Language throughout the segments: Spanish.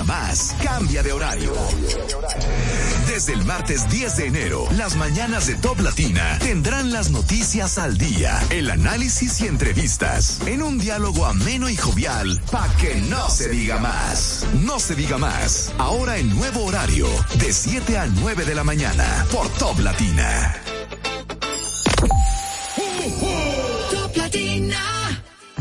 2023. No se diga más, cambia de horario. Desde el martes 10 de enero, las mañanas de Top Latina tendrán las noticias al día, el análisis y entrevistas, en un diálogo ameno y jovial, para que no se diga más. No se diga más, ahora en nuevo horario, de 7 a 9 de la mañana, por Top Latina.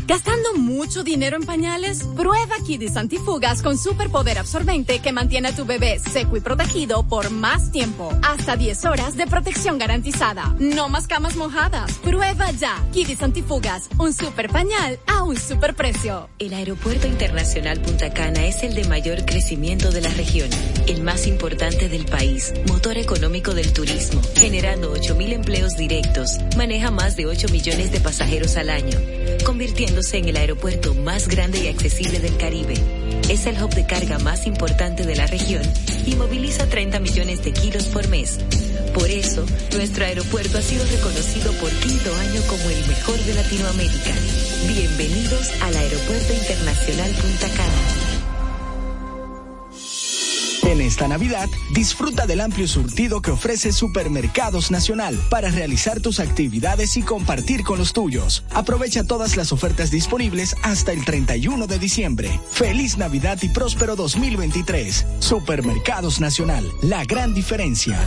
¿Gastando mucho dinero en pañales? Prueba Kidis Antifugas con superpoder absorbente que mantiene a tu bebé seco y protegido por más tiempo. Hasta 10 horas de protección garantizada. No más camas mojadas. Prueba ya. Kidis Antifugas, un super pañal a un super precio. El Aeropuerto Internacional Punta Cana es el de mayor crecimiento de la región, el más importante del país, motor económico del turismo, generando 8.000 empleos directos, maneja más de 8 millones de pasajeros al año, convirtiendo en el aeropuerto más grande y accesible del Caribe. Es el hub de carga más importante de la región y moviliza 30 millones de kilos por mes. Por eso, nuestro aeropuerto ha sido reconocido por quinto año como el mejor de Latinoamérica. Bienvenidos al Aeropuerto Internacional Punta Cana. En esta Navidad, disfruta del amplio surtido que ofrece Supermercados Nacional para realizar tus actividades y compartir con los tuyos. Aprovecha todas las ofertas disponibles hasta el 31 de diciembre. Feliz Navidad y próspero 2023. Supermercados Nacional, la gran diferencia.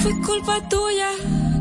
Fue culpa tuya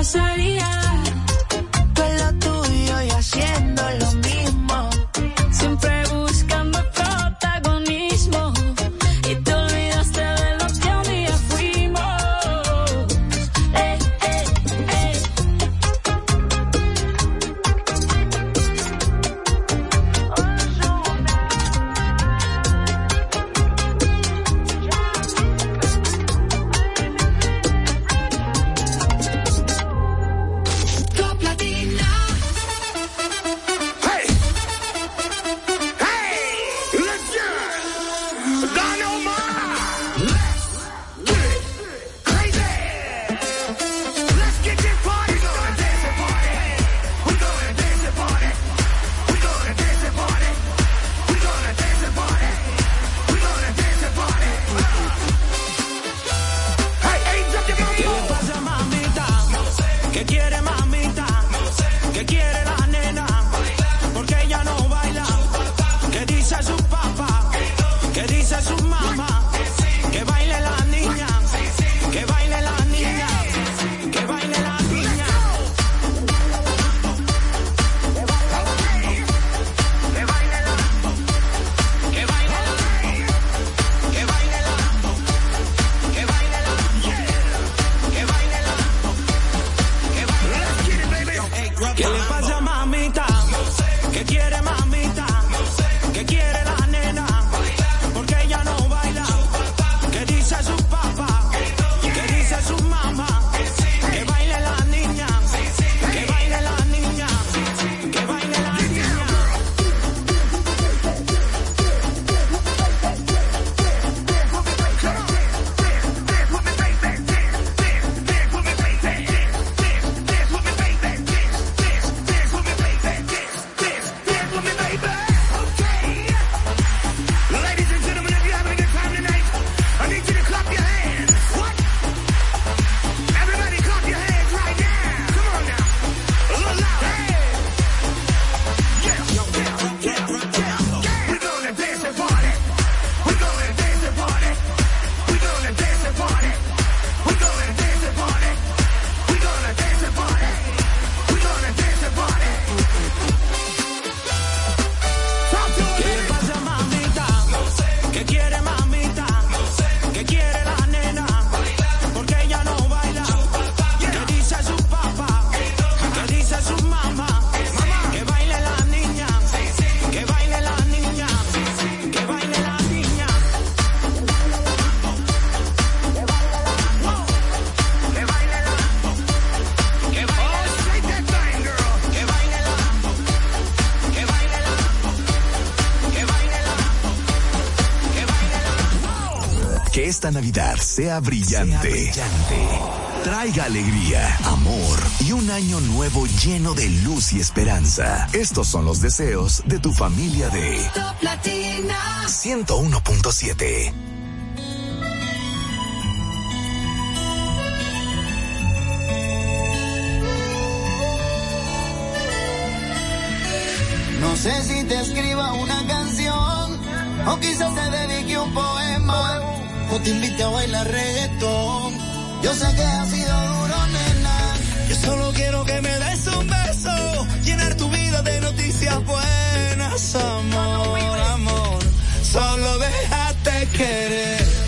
pasaría. esta Navidad sea brillante. Traiga alegría, amor y un año nuevo lleno de luz y esperanza. Estos son los deseos de tu familia de Top Latina 101.7. No sé si te escriba una canción o quizás te dedique un poema te invite a bailar reggaetón. Yo sé que ha sido duro, nena. Yo solo quiero que me des un beso, llenar tu vida de noticias buenas, amor, amor. Solo déjate querer.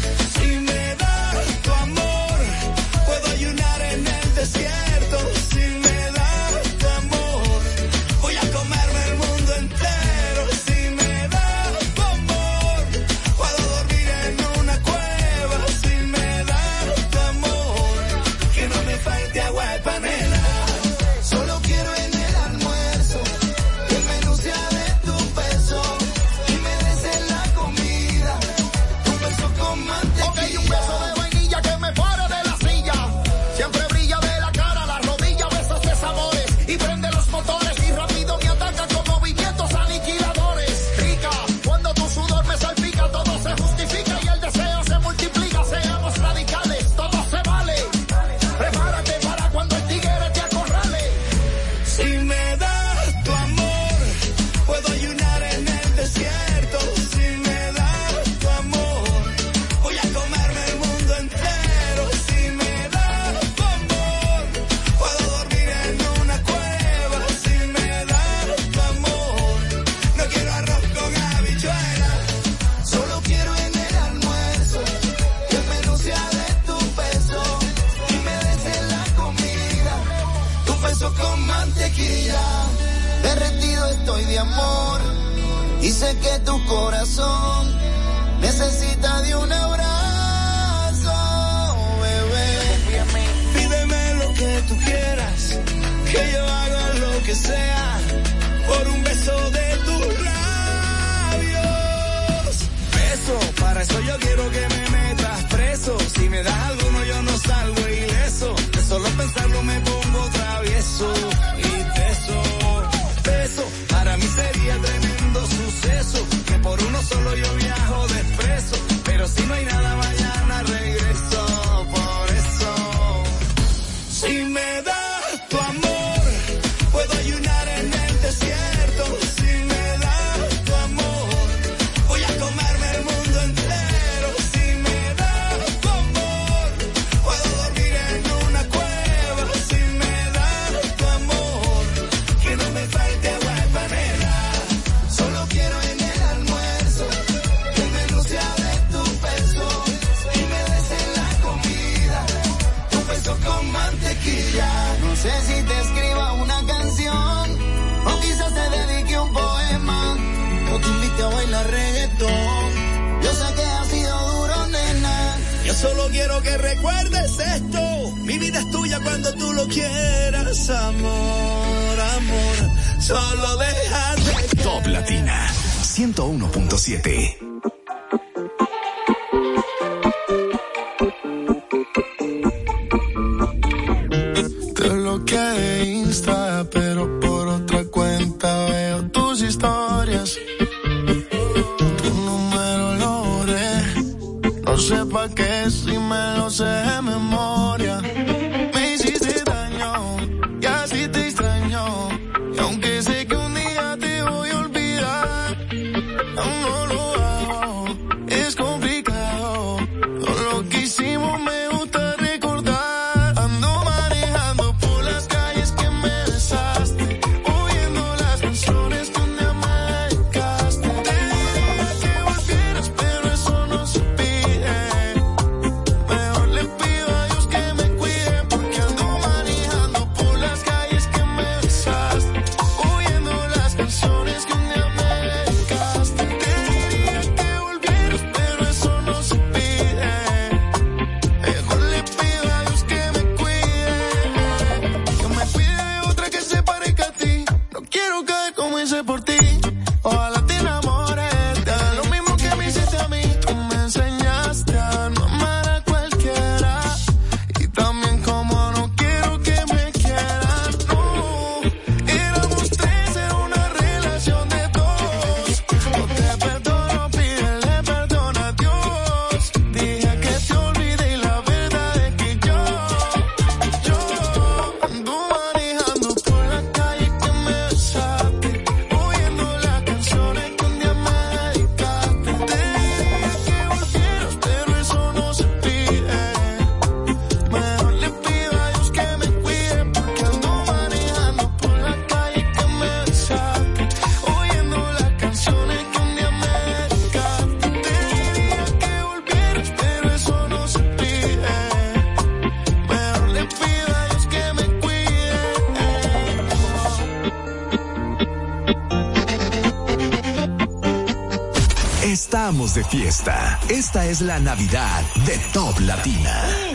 Fiesta. Esta es la Navidad de Top Latina.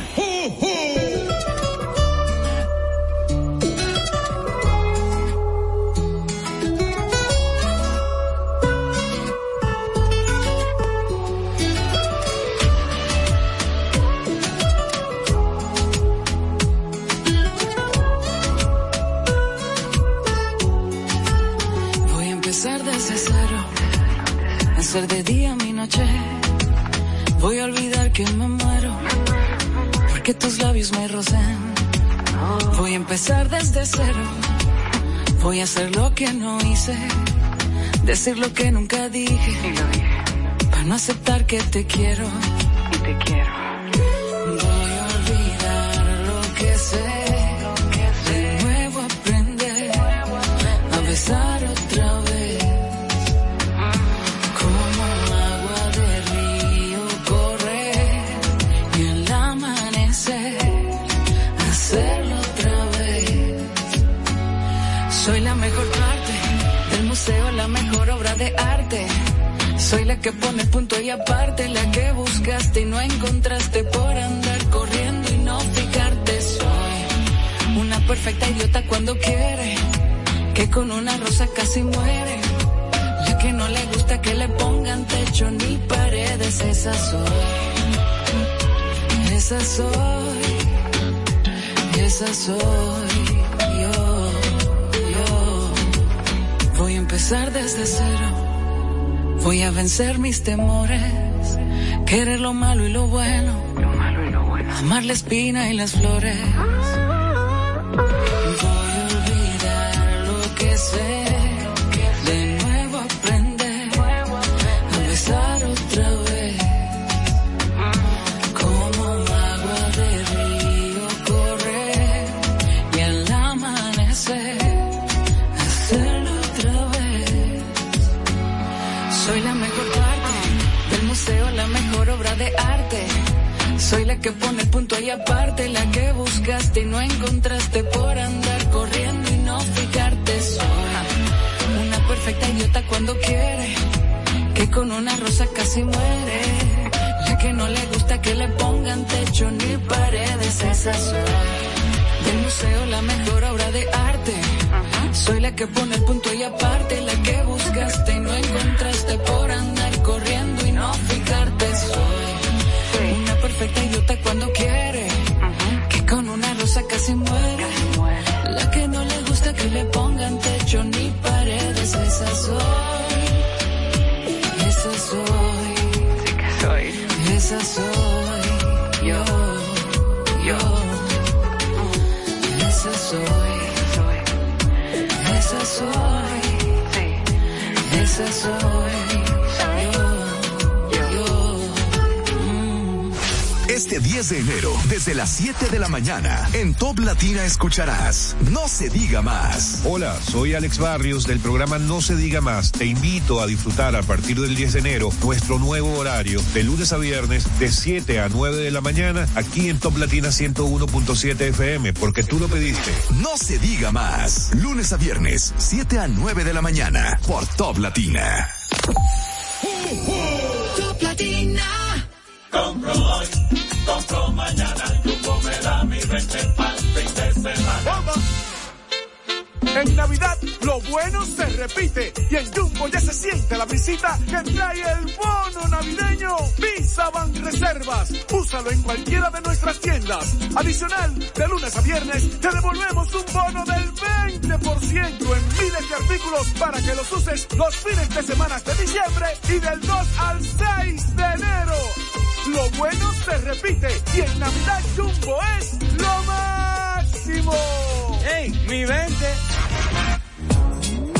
Voy a hacer lo que no hice. Decir lo que nunca dije. Para no aceptar que te quiero. Y te quiero. Con una rosa casi muere. La que no le gusta que le pongan techo ni paredes, esa soy. Esa soy, esa soy yo, yo. Voy a empezar desde cero Voy a vencer mis temores, querer lo malo y lo bueno, lo malo y lo bueno. amar la espina y las flores. Que pone el punto y aparte, la Esa soy. Este 10 de enero, desde las 7 de la mañana, en Top Latina escucharás No se diga más. Hola, soy Alex Barrios del programa No se diga más. Te invito a disfrutar a partir del 10 de enero nuestro nuevo horario de lunes a viernes de 7 a 9 de la mañana aquí en Top Latina 101.7 FM, porque tú lo pediste. No se diga más. Lunes a viernes, 7 a 9 de la mañana, por Top Latina. Top Latina. Compro bueno se repite y en Jumbo ya se siente la visita que trae el bono navideño Visa Van Reservas. Úsalo en cualquiera de nuestras tiendas. Adicional, de lunes a viernes te devolvemos un bono del 20% en miles de artículos para que los uses los fines de semana de diciembre y del 2 al 6 de enero. Lo bueno se repite y en Navidad Jumbo es lo máximo. ¡Ey, mi 20!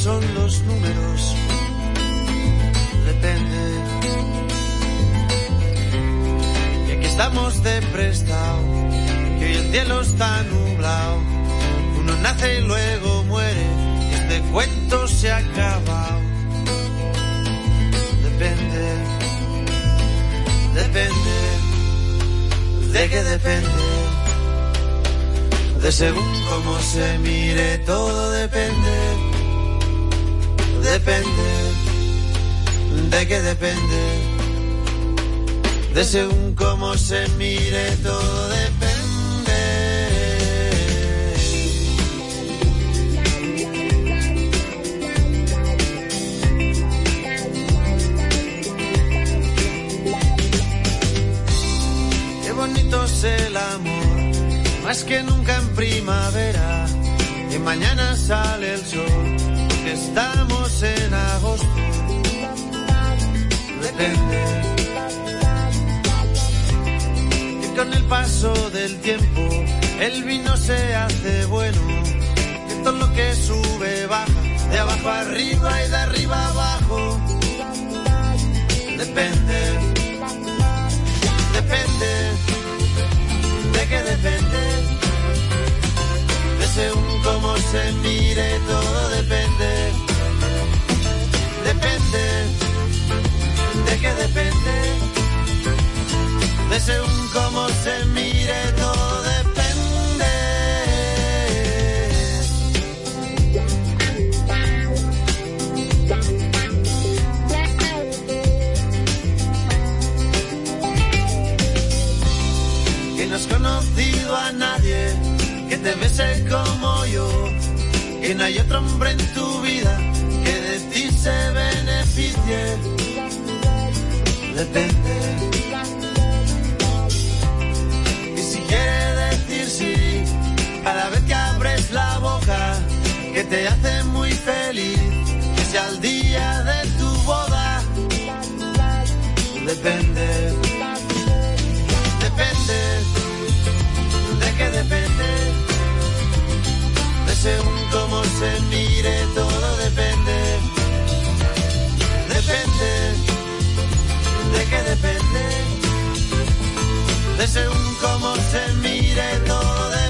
Son los números. Depende. Y aquí estamos de prestado, que hoy el cielo está nublado. Uno nace y luego muere, y este cuento se ha acabado. Depende, depende, de qué depende. De según cómo se mire, todo depende. Depende. ¿De qué depende? De según cómo se mire, todo depende. Qué bonito es el amor, más que nunca en primavera. Y mañana sale el sol, estamos en agosto. Depende. Y con el paso del tiempo, el vino se hace bueno. Que todo lo que sube baja, de abajo arriba y de arriba abajo. Depende. Depende. ¿De qué depende? De según cómo se mire, todo depende. ¿De qué depende? De según cómo se mire, todo depende. Que no has conocido a nadie que te bese como yo. Que no hay otro hombre en tu vida que de ti se Depende. Y si quiere decir sí, cada vez que abres la boca, que te hace muy feliz, que sea el día de tu boda. Depende. Depende. ¿De qué depende? De según cómo se mire, todo Depende. ¿De qué depende? De según cómo se mire, todo depende.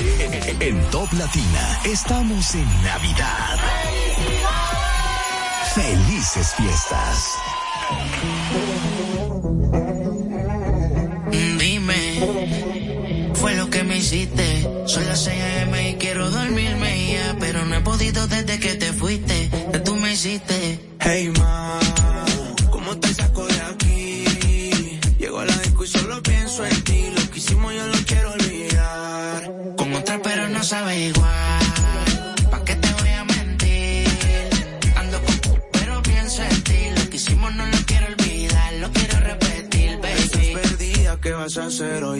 En, Top Latina estamos en Navidad. Felices fiestas. Dime, fue lo que me hiciste. Son las 6 a.m. y quiero dormirme ya, pero no he podido desde que te fuiste. Que tú me hiciste. Hey ma,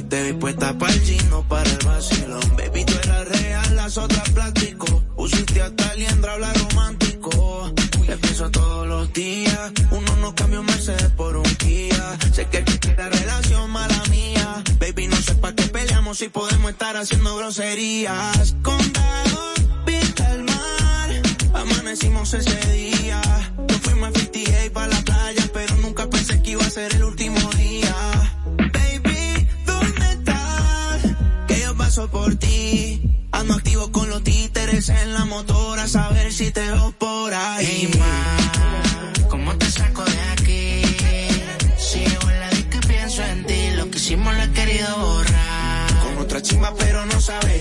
y puesta para el chino, para el vacilón. Baby, tú eras real, las otras plástico. Pusiste hasta liendra, habla romántico. Le pienso todos los días. Uno no cambió un Mercedes por un día. Sé que la relación mala mía. Baby, no sé para qué peleamos si podemos estar haciendo groserías. veces en la motora, a saber si te veo por ahí. Ma, ¿cómo te saco de aquí? Si yo en la que pienso en ti, lo que hicimos lo he querido borrar. Con otra chima, pero no sabes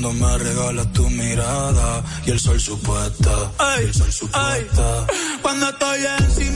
cuando me regalas tu mirada y el sol supuesta. y el sol supuesta. Cuando estoy encima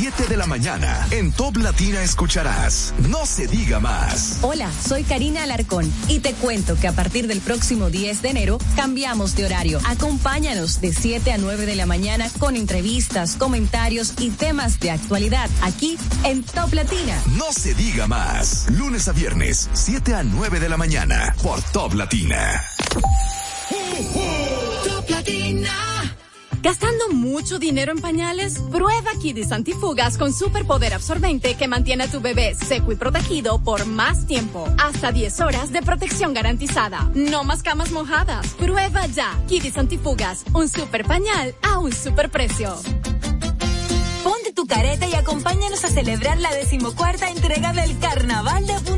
7 de la mañana, en Top Latina escucharás No se diga más. Hola, soy Karina Alarcón y te cuento que a partir del próximo 10 de enero cambiamos de horario. Acompáñanos de 7 a 9 de la mañana con entrevistas, comentarios y temas de actualidad aquí en Top Latina. No se diga más. Lunes a viernes, 7 a 9 de la mañana, por Top Latina. Mucho dinero en pañales? Prueba Kidis Antifugas con superpoder absorbente que mantiene a tu bebé seco y protegido por más tiempo. Hasta 10 horas de protección garantizada. No más camas mojadas. Prueba ya Kidis Antifugas, un super pañal a un super precio. Ponte tu careta y acompáñanos a celebrar la decimocuarta entrega del Carnaval de Punta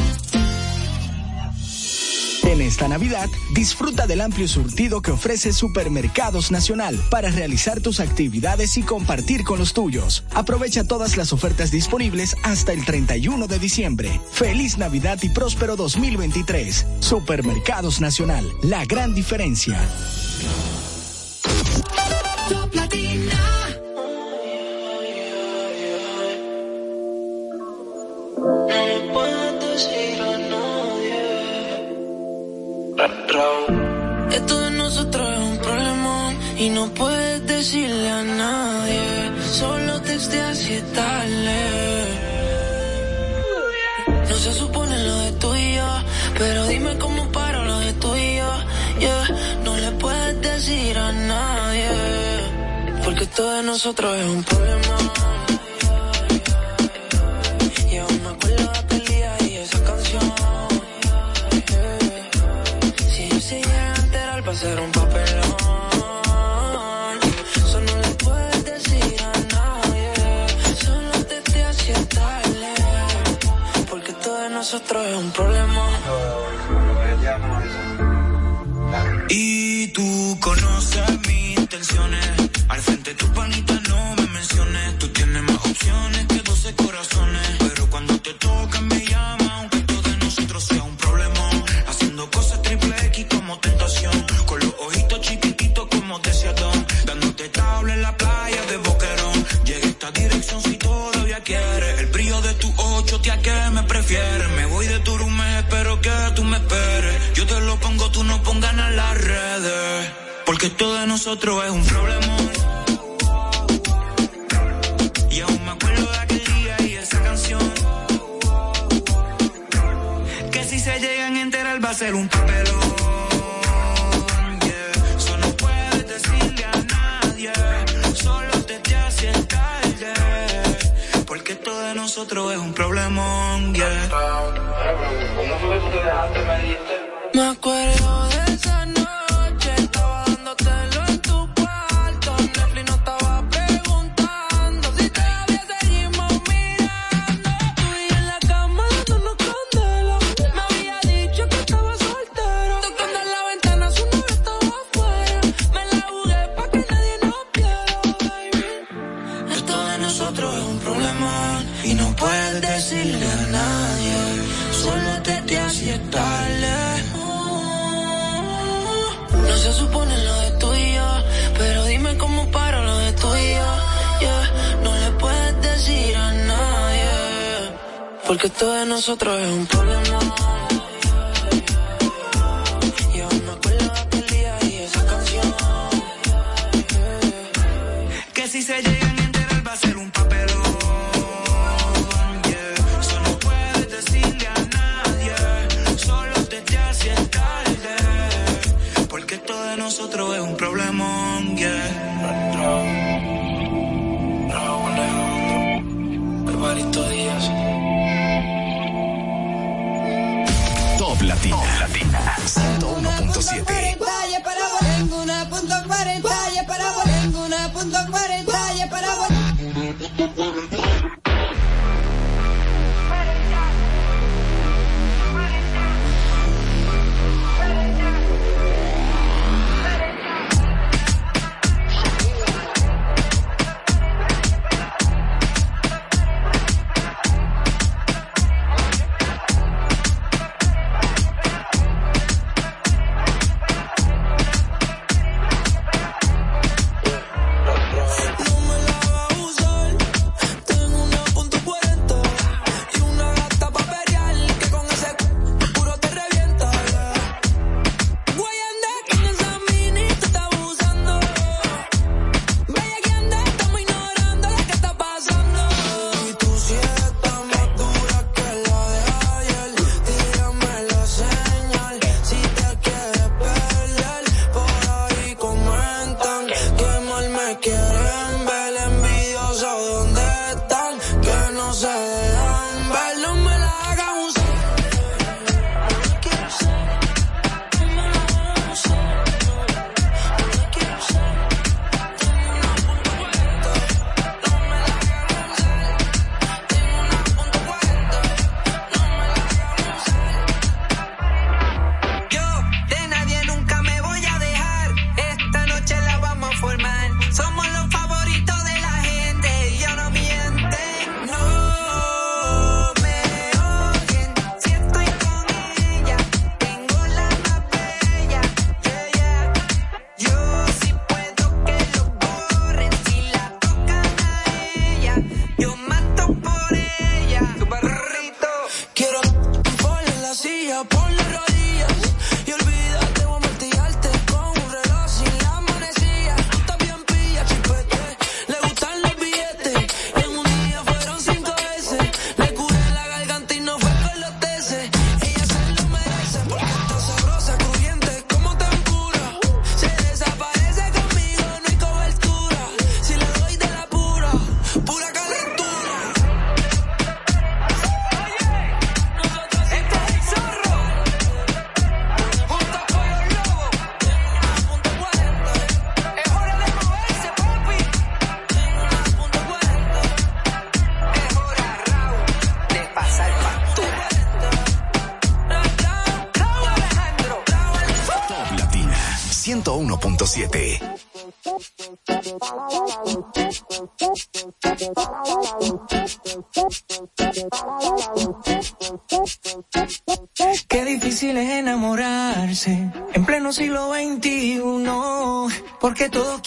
Esta Navidad, disfruta del amplio surtido que ofrece Supermercados Nacional para realizar tus actividades y compartir con los tuyos. Aprovecha todas las ofertas disponibles hasta el 31 de diciembre. Feliz Navidad y próspero 2023. Supermercados Nacional, la gran diferencia. Cómo paro lo de tú y yo. Yeah. No le puedes decir a nadie, porque esto de nosotros es un problema. Y aún me acuerdo aquel día y esa canción. Si ellos se llegan a enterar, va a ser un papelón. Eso no le puedes decir a nadie. Solo te te hacía tarde. Porque todo de nosotros es un problema. Nosotros es un problema. Y aún me acuerdo de aquel día y esa canción. Que si se llegan a enterar va a ser un papelón. Yeah. Eso no puedes decirle a nadie. Solo te te hace tarde. Porque todo de nosotros es un problemón. Yeah. Me acuerdo Porque todo de nosotros es un problema.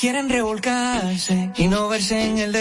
quieren revolcarse y no verse en el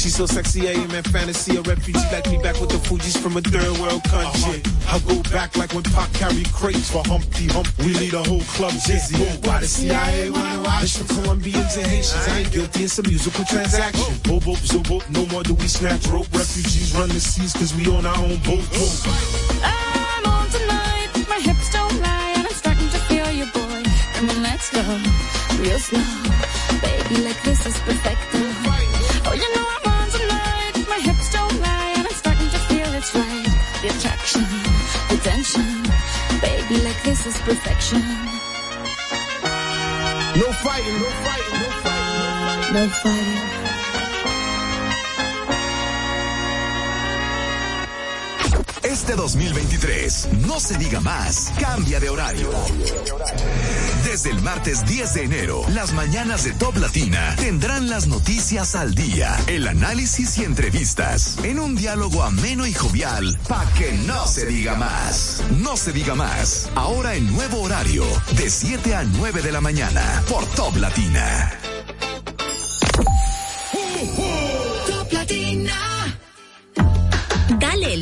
She's so sexy, I am in fantasy. A refugee like me back with the Fuji's from a third world country. Uh-huh. I go back like when Pop carry crates for Humpty Hump. We lead a whole club dizzy. Why the CIA wanna watch the Colombians and Haitians? I ain't guilty, it's a musical transaction. Oh. Bobo, boop, no more do we snatch rope. Refugees run the seas cause we own our own boat. I'm on tonight, my hips don't lie, and I'm starting to feel you, boy. Come on, let's go, real slow. Baby, like this is perfect. Is perfection. No fighting, no fighting, no fighting. No fighting. 2023, no se diga más, cambia de horario. Desde el martes 10 de enero, las mañanas de Top Latina tendrán las noticias al día, el análisis y entrevistas, en un diálogo ameno y jovial, para que no se diga más. No se diga más, ahora en nuevo horario, de 7 a 9 de la mañana, por Top Latina.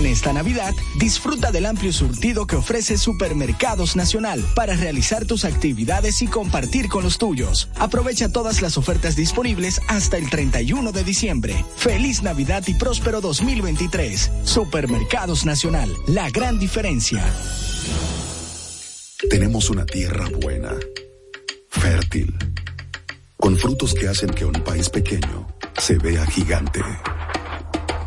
En esta Navidad, disfruta del amplio surtido que ofrece Supermercados Nacional para realizar tus actividades y compartir con los tuyos. Aprovecha todas las ofertas disponibles hasta el 31 de diciembre. Feliz Navidad y próspero 2023. Supermercados Nacional, la gran diferencia. Tenemos una tierra buena, fértil, con frutos que hacen que un país pequeño se vea gigante.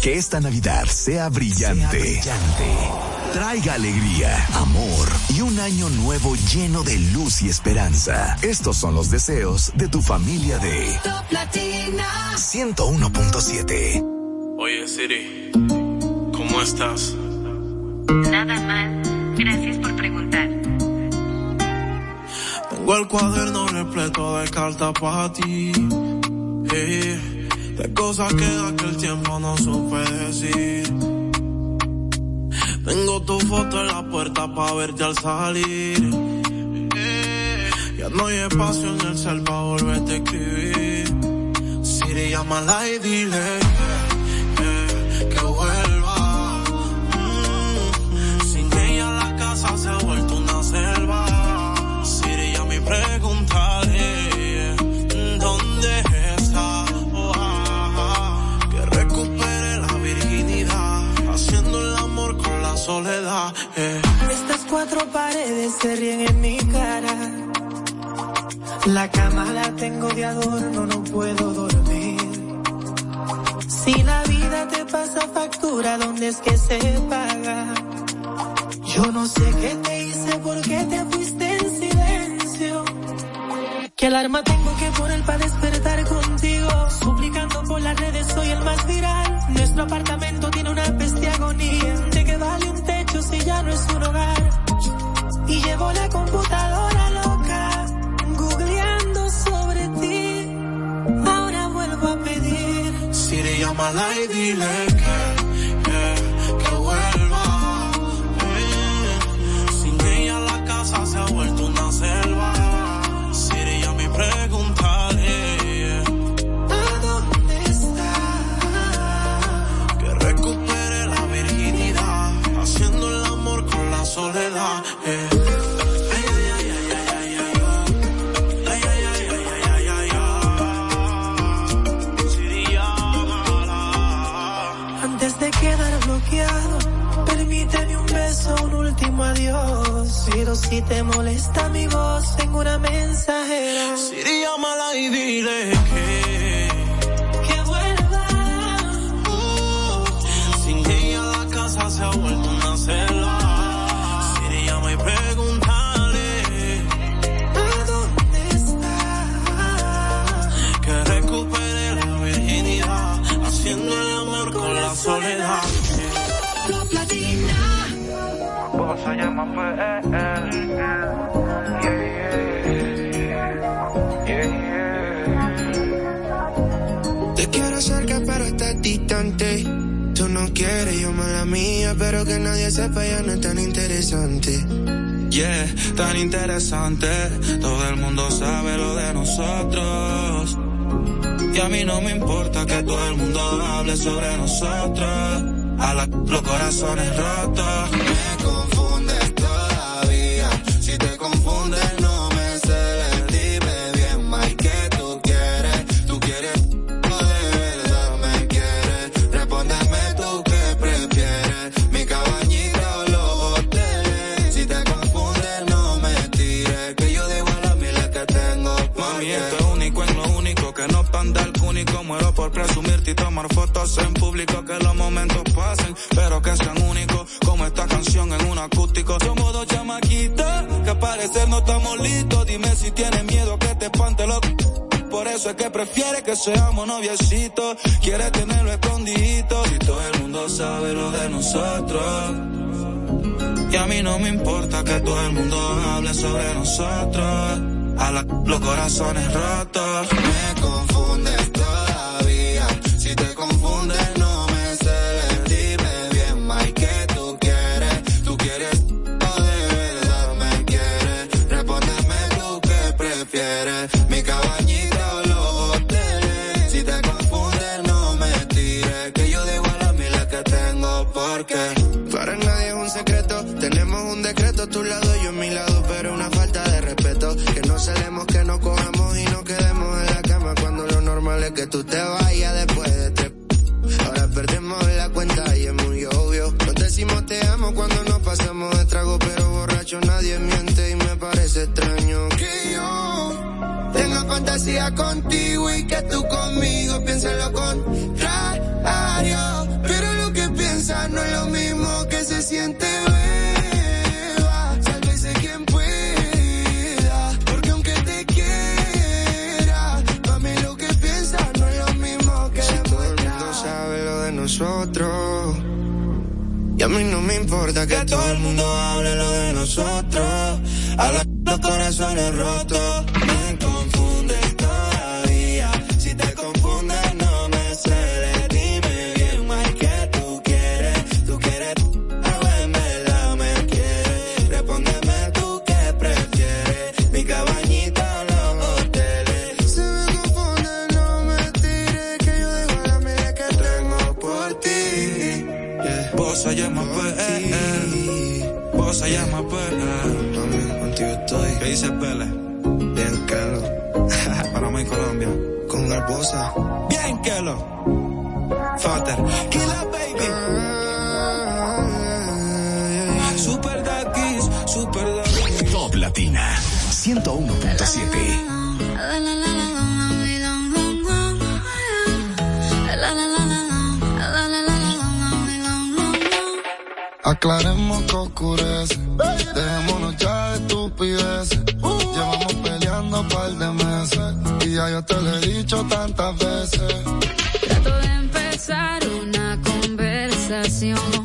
Que esta Navidad sea brillante. Traiga alegría, amor y un año nuevo lleno de luz y esperanza. Estos son los deseos de tu familia de Top Latina. 101.7. Oye, Siri, ¿cómo estás? Nada mal. Gracias por preguntar. Tengo el cuaderno repleto de cartas para ti. eh, de cosas que de aquel tiempo no supe decir. Tengo tu foto en la puerta para verte al salir. Ya no hay espacio en el cel para volverte a escribir. Siri, llámala y dile eh, que vuelva. Mm, sin ella la casa se ha soledad. eh. Estas cuatro paredes se ríen en mi cara. La cama la tengo de adorno, no puedo dormir. Si la vida te pasa factura, ¿dónde es que se paga? Yo no sé qué te hice, por qué te fuiste en silencio. ¿Qué alarma tengo que poner para despertar contigo? Suplicando por las redes, soy el más viral. Nuestro apartamento llámala y dile que, si te molesta mi voz, tengo una mensajera. Siri, llámala y dile Espero que nadie sepa, ya no es tan interesante. Yeah, tan interesante. Todo el mundo sabe lo de nosotros. Y a mí no me importa que todo el mundo hable sobre nosotros. A los corazones rotos. Me complica que los momentos pasen, pero que sean únicos, como esta canción en un acústico. Somos dos chamaquitas, que al parecer no estamos listos, dime si tienes miedo que te espante lo por eso es que prefiere que seamos noviecitos, quiere tenerlo escondido. Si todo el mundo sabe lo de nosotros, y a mí no me importa que todo el mundo hable sobre nosotros, a la, los corazones rotos. Me confundes todavía, si te Y a mí no me importa que, que todo el mundo hable lo de nosotros. A los corazones rotos. Bien que lo. Father. Killa baby. Ah, super Dakis, Super Dakis. Top Latina 101.7. Aclaremos que oscurece, dejémonos ya de estupideces ya yo te lo he dicho tantas veces. Trato de empezar una conversación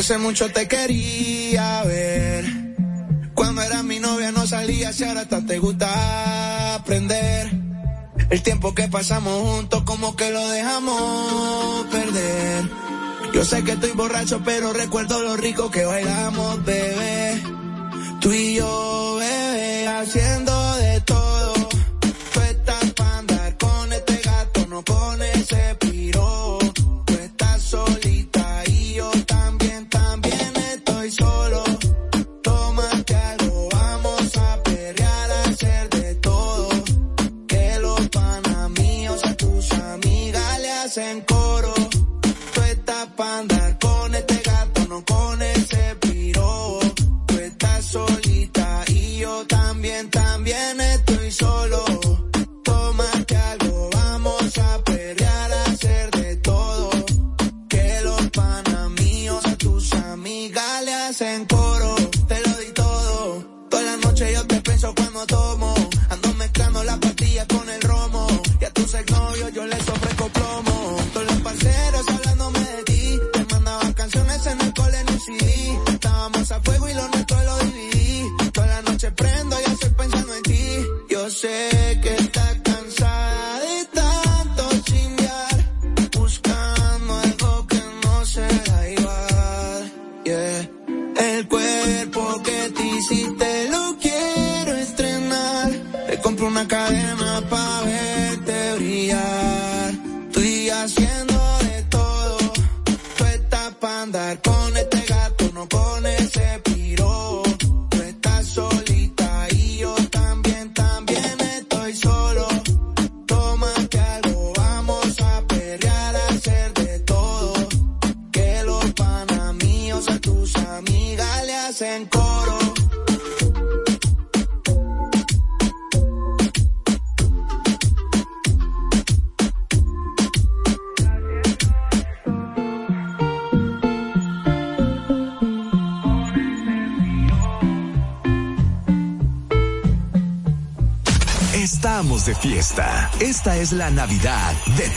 Hace mucho te quería ver. Cuando era mi novia no salía, si ahora hasta te gusta aprender. El tiempo que pasamos juntos como que lo dejamos perder. Yo sé que estoy borracho, pero recuerdo lo rico que bailamos, bebé. Tú y yo, bebé, haciendo Esta es la Navidad de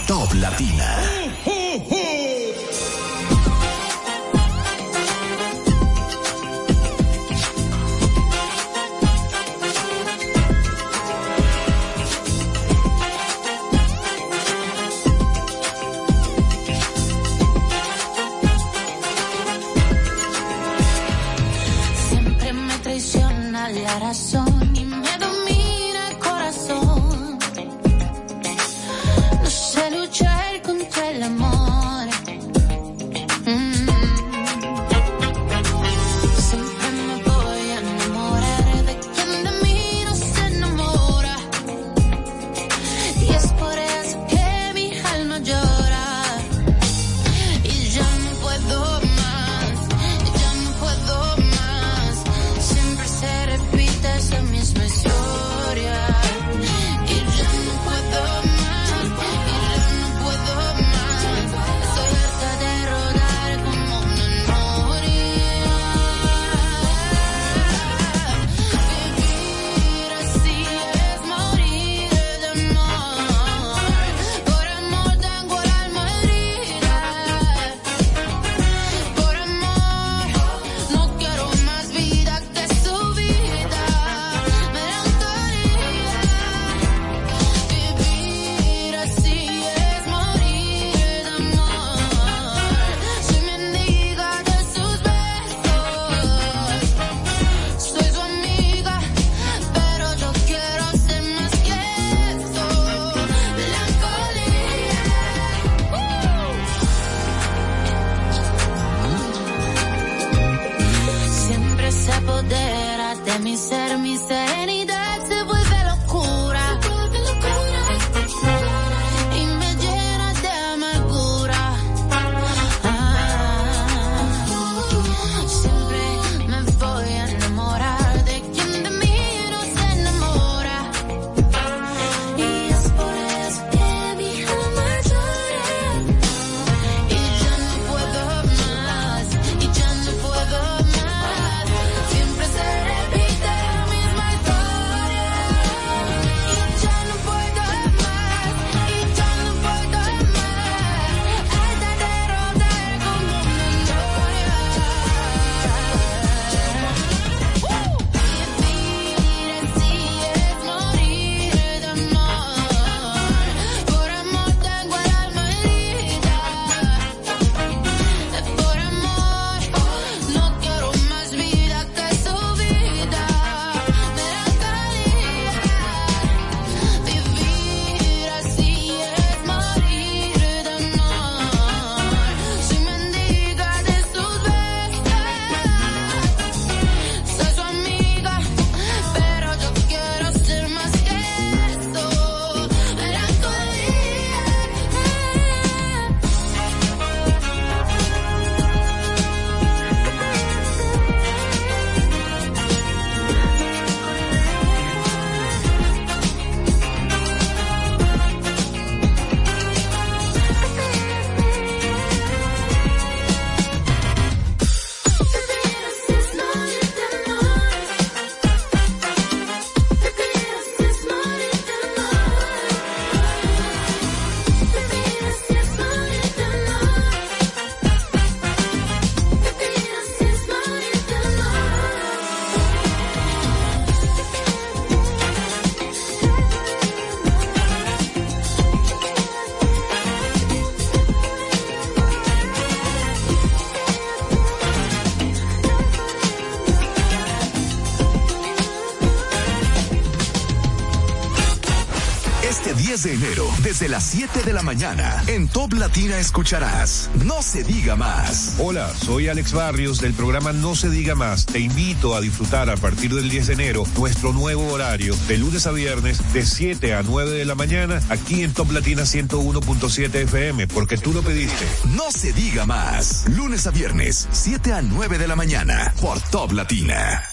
desde las 7 de la mañana, en Top Latina escucharás No se diga más. Hola, soy Alex Barrios del programa No se diga más. Te invito a disfrutar a partir del 10 de enero nuestro nuevo horario de lunes a viernes de 7 a 9 de la mañana aquí en Top Latina 101.7 FM, porque tú lo pediste. No se diga más. Lunes a viernes, 7 a 9 de la mañana, por Top Latina.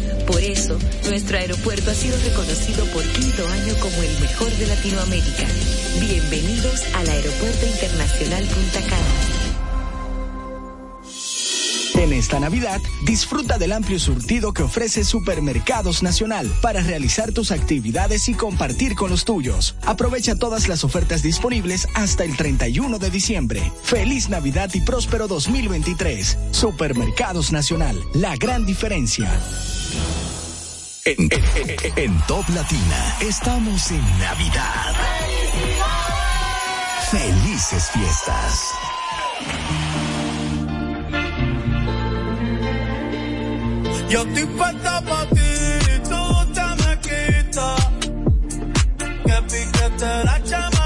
Por eso, nuestro aeropuerto ha sido reconocido por quinto año como el mejor de Latinoamérica. Bienvenidos al Aeropuerto Internacional Punta Cana. En esta Navidad, disfruta del amplio surtido que ofrece Supermercados Nacional para realizar tus actividades y compartir con los tuyos. Aprovecha todas las ofertas disponibles hasta el 31 de diciembre. Feliz Navidad y próspero 2023. Supermercados Nacional, la gran diferencia. En, Top Latina estamos en Navidad. Felices fiestas. Yo estoy puesta pa' ti tú te me quitas. Que la chamaquita.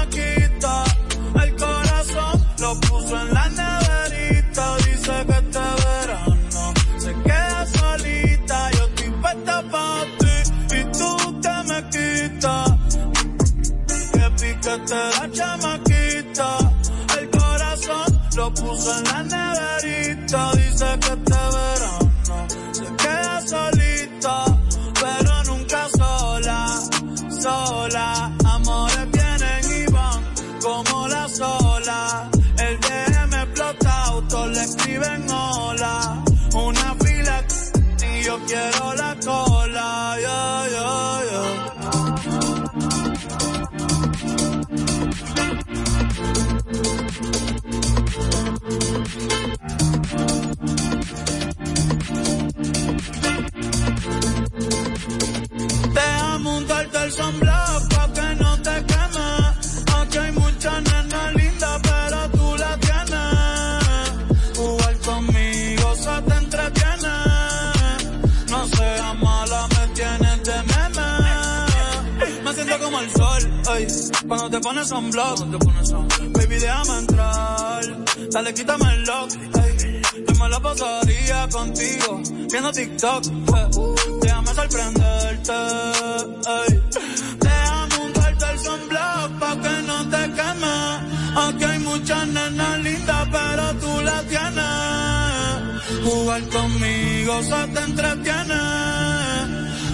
Puso en la neverita. Dice que Deja montarte el sunblock pa' que no te queme. Aquí hay muchas nenas lindas, pero tú la tienes. Jugar conmigo se te entretiene. No seas mala, me tienes de meme. Me siento como el sol, ey, cuando te pones sunblock. Baby, déjame entrar. Dale, quítame el lock, ey. Yo me la pasaría contigo, viendo TikTok. eh. Déjame sorprenderte, ey. Déjame untarte el sunblock pa' que no te queme. Aquí hay muchas nenas lindas, pero tú la tienes. Jugar conmigo se te entretiene.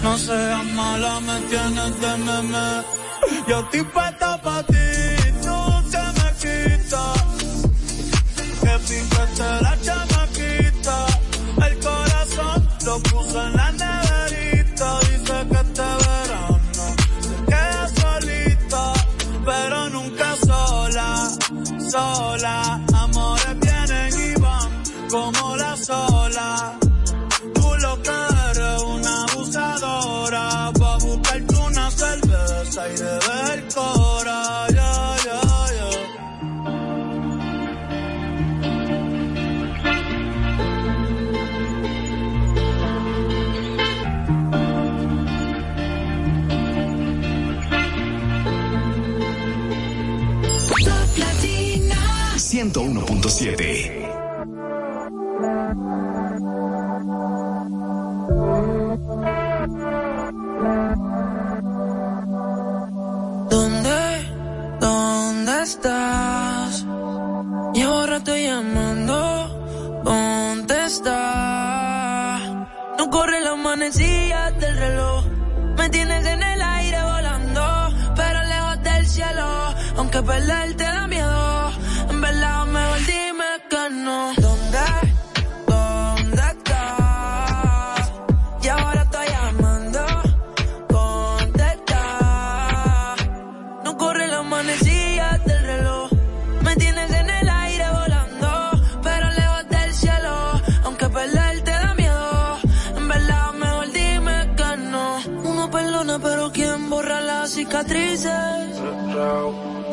No seas mala, me tienes de meme. Yo estoy puesta pa' ti, lo puso en la neverita. Dice que este verano se queda solita, pero nunca sola, sola. Amores vienen y van como 101.7. ¿Dónde? ¿Dónde estás? Llevo rato llamando, contesta. No corre la manecilla del reloj. Me tienes en el aire volando, pero lejos del cielo. Aunque perderte no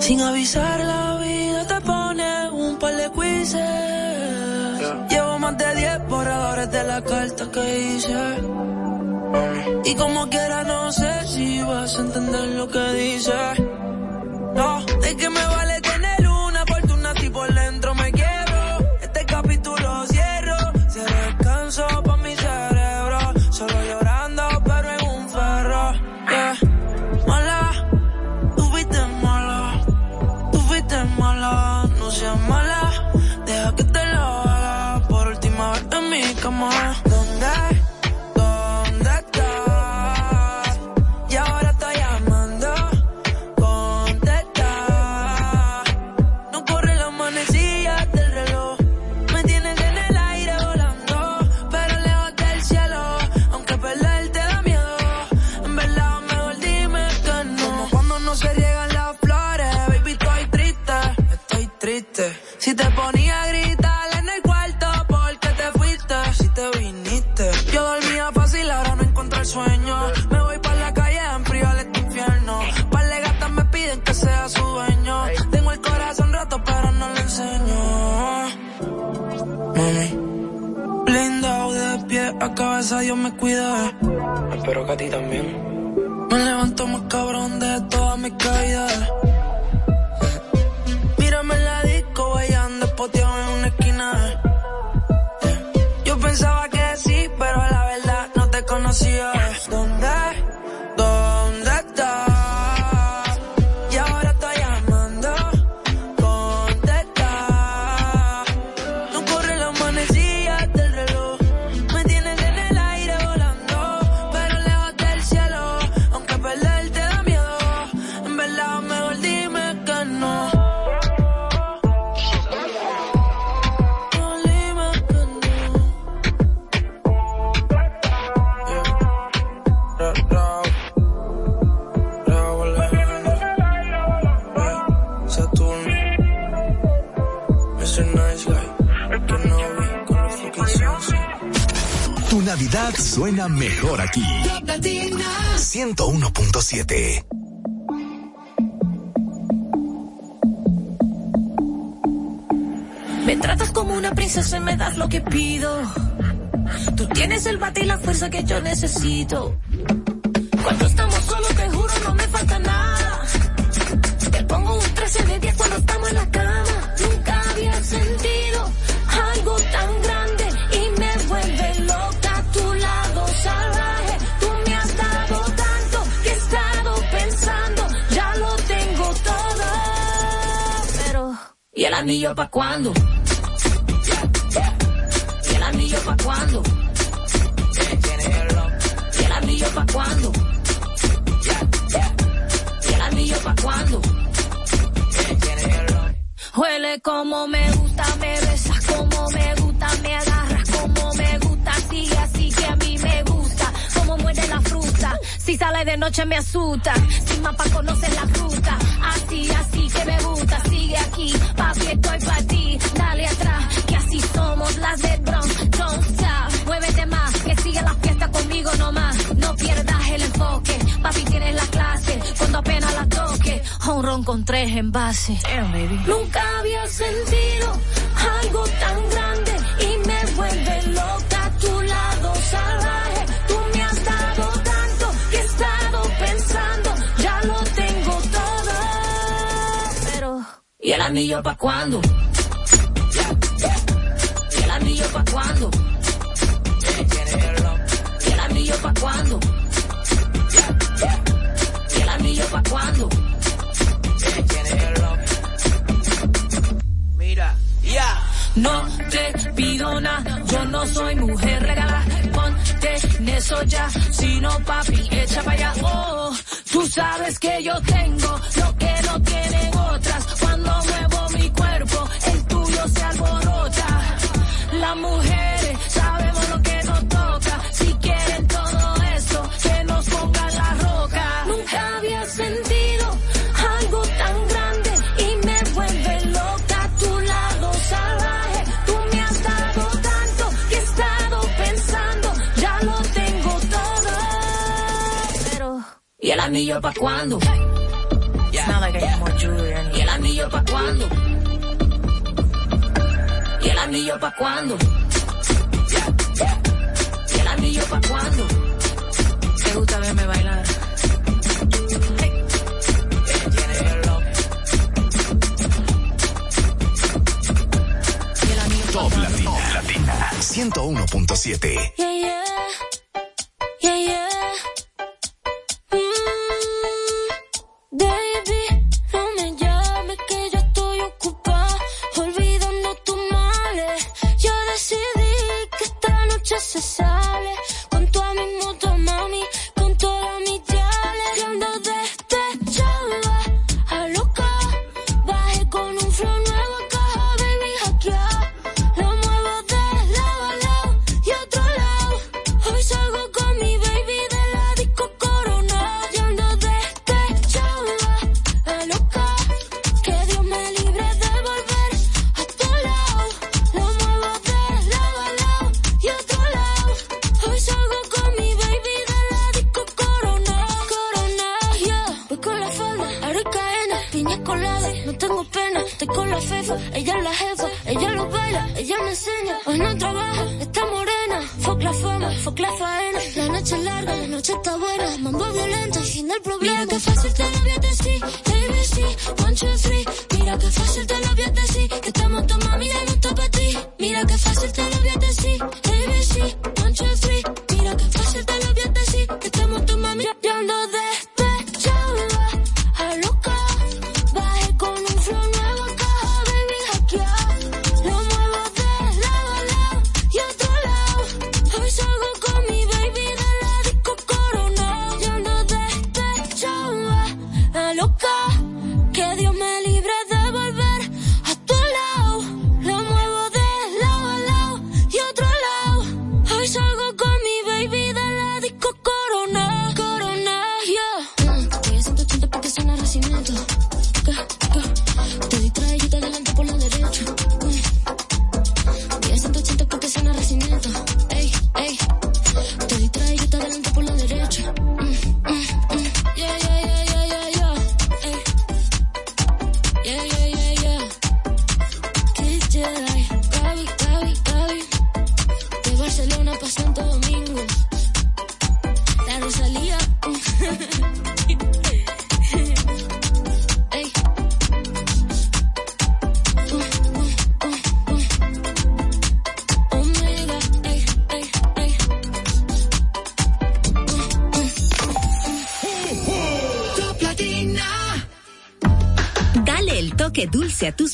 Sin avisar la vida te pone un par de quizzes. Llevo más de 10 borradores de la carta que hice. Y como quiera no sé si vas a entender lo que dice. No, de que me vale mejor aquí. 101.7. Me tratas como una princesa y me das lo que pido. Tú tienes el bate y la fuerza que yo necesito. Anillo pa' cuándo? ¿Y el anillo pa' cuándo? ¿Y el anillo pa' cuándo? ¿Y el anillo pa' cuándo? Huele como me gusta, me besas como me gusta, me agarras como me gusta, sigue así que a mí me gusta, como muere la fruta, si sale de noche me asusta, sin mapa conoces la ruta, así, así sigue aquí, papi estoy para ti, dale atrás, que así somos las de Bronx, don't stop, muévete más, que sigue la fiesta conmigo nomás, no pierdas el enfoque, papi tienes la clase, cuando apenas la toque, un ron con tres envases, nunca había sentido algo tan grande y me vuelve loca a tu lado salvaje, ¿Y el anillo pa' cuándo? ¿Y el anillo pa' cuándo? ¿Y el anillo pa' cuándo? ¿Y el anillo pa' cuándo? Mira, ya. No te pido nada, yo no soy mujer regalada. Ponte en eso ya, sino papi, echa para allá. Oh, tú sabes que yo tengo las mujeres sabemos lo que nos toca. Si quieren todo eso, se nos ponga la roca. Nunca había sentido algo tan grande y me vuelve loca tu lado salvaje. Tú me has dado tanto que he estado pensando, ya lo tengo todo. Pero, ¿y el anillo para cuándo? pa' cuándo? ¿Y el anillo pa' cuándo? ¿Te gusta verme bailar? Top Latina, Latina 101.7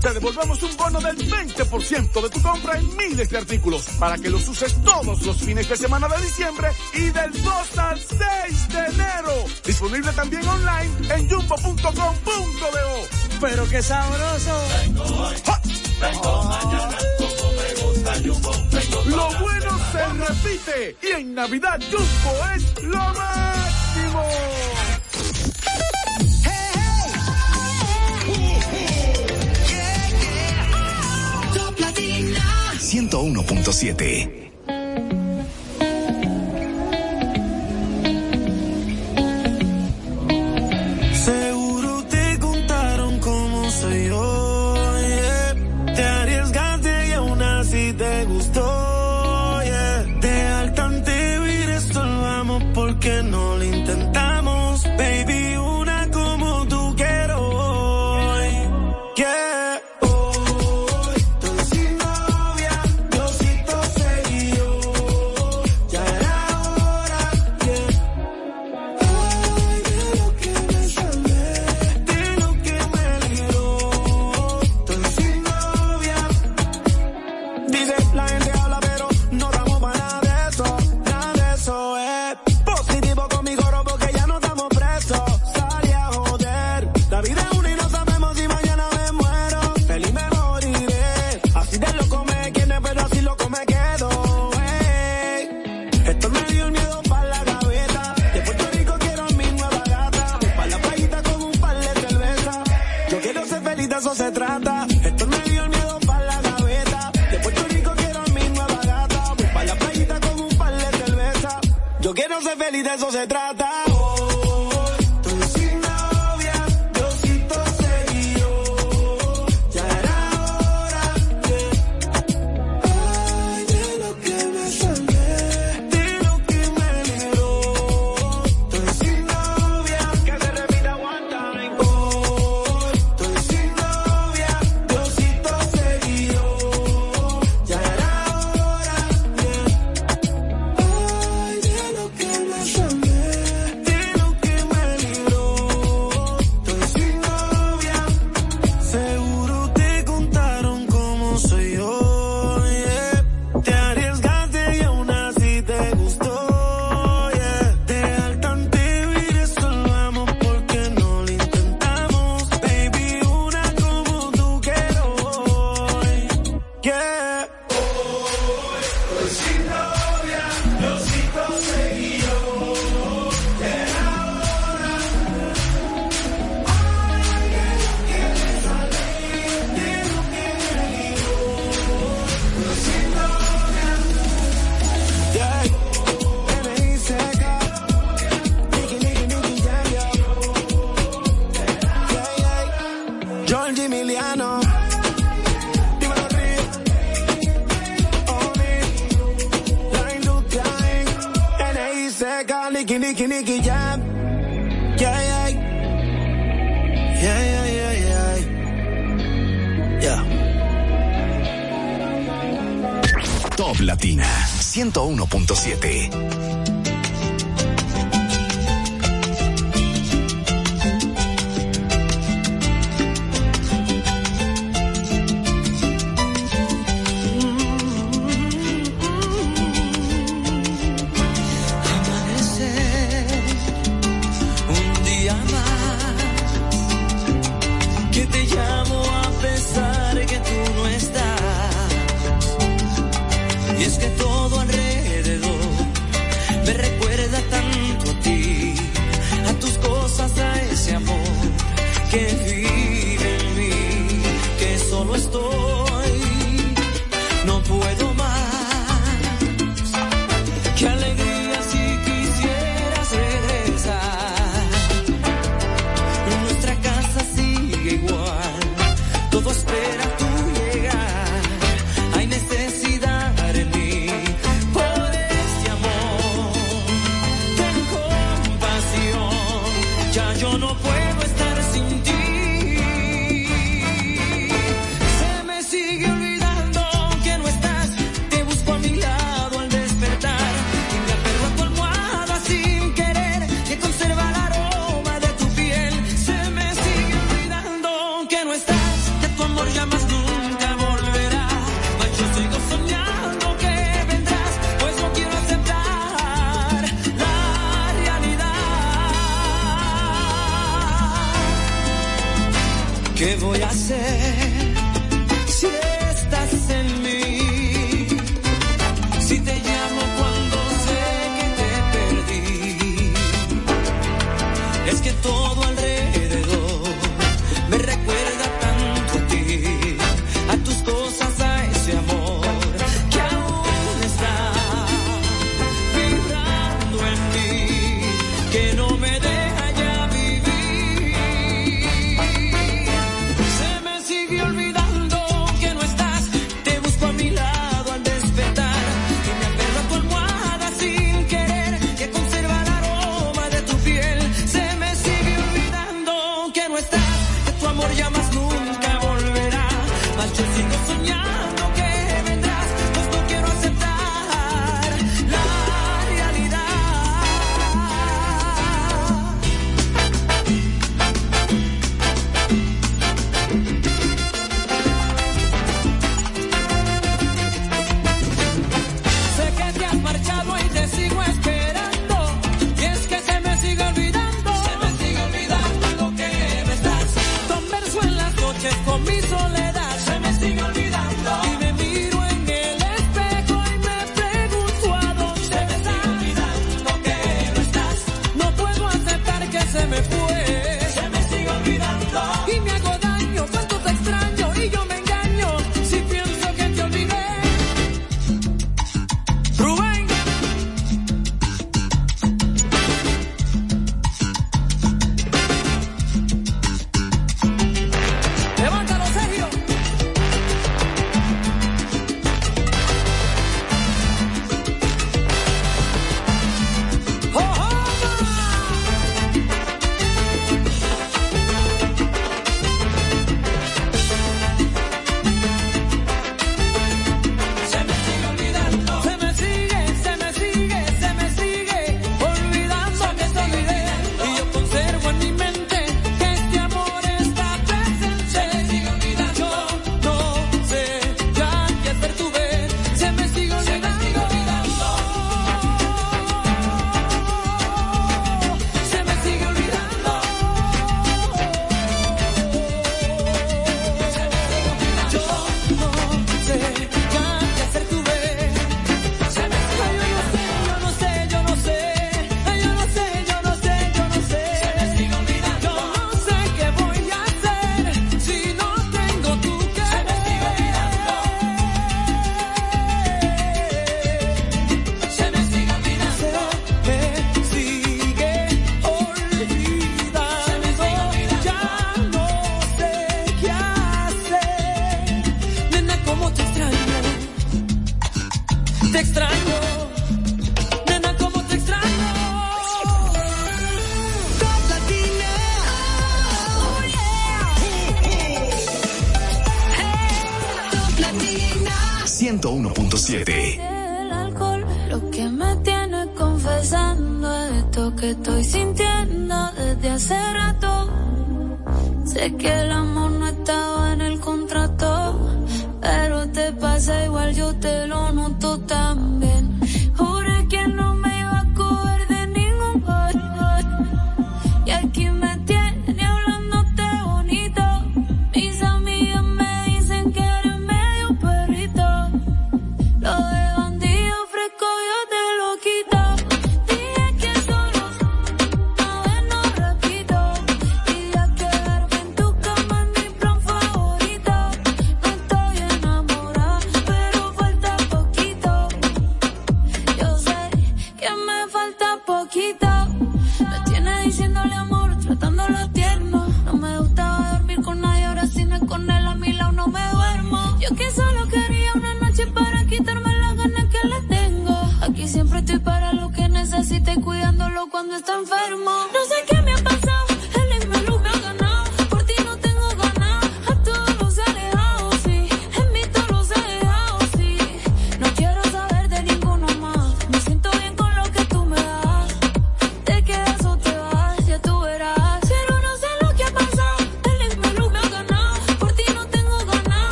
te devolvemos un bono del 20% de tu compra en miles de artículos para que los uses todos los fines de semana de diciembre y del 2 al 6 de enero. Disponible también online en jumbo.com.do. Pero qué sabroso. Vengo hoy, vengo mañana, como me gusta Lo bueno se repite y en Navidad Jumbo es lo máximo. 101.7.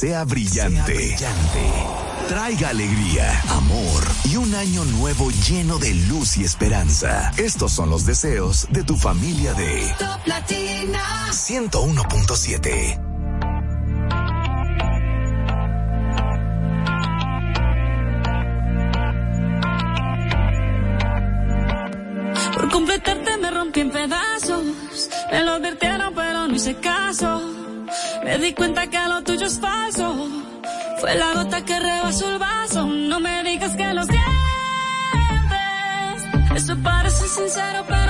sea brillante. Traiga alegría, amor y un año nuevo lleno de luz y esperanza. Estos son los deseos de tu familia de Top Latina 101.7. Por completarte me rompí en pedazos, me lo advirtieron pero no hice caso. Me di cuenta que lo tuyo es falso. Fue la gota que rebasó el vaso. No me digas que lo sientes. Eso parece sincero, pero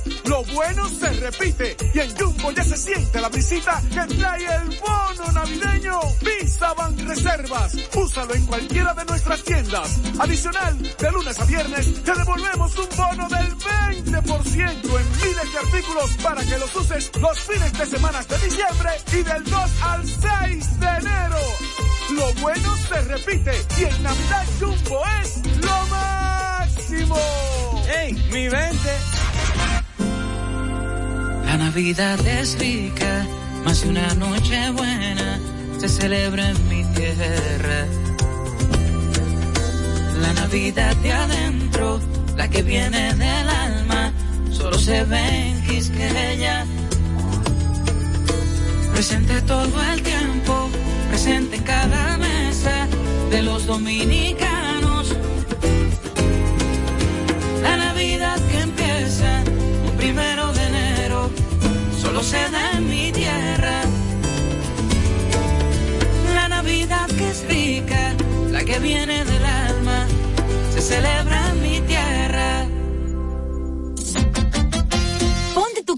lo bueno se repite. Y en Jumbo ya se siente la visita que trae el bono navideño. Visa Ban Reservas. Úsalo en cualquiera de nuestras tiendas. Adicional, de lunes a viernes, te devolvemos un bono del 20% en miles de artículos para que los uses los fines de semana de diciembre y del 2 al 6 de enero. Lo bueno se repite y en Navidad Jumbo es lo máximo. ¡Ey, mi 20! La Navidad es rica, más de una noche buena se celebra en mi tierra. La Navidad de adentro, la que viene del alma, solo se ve en Quisqueya. Presente todo el tiempo, presente en cada mesa de los dominicanos. La Navidad que empieza un enero solo se da en mi tierra. La Navidad que es rica, la que viene del alma, se celebra en mi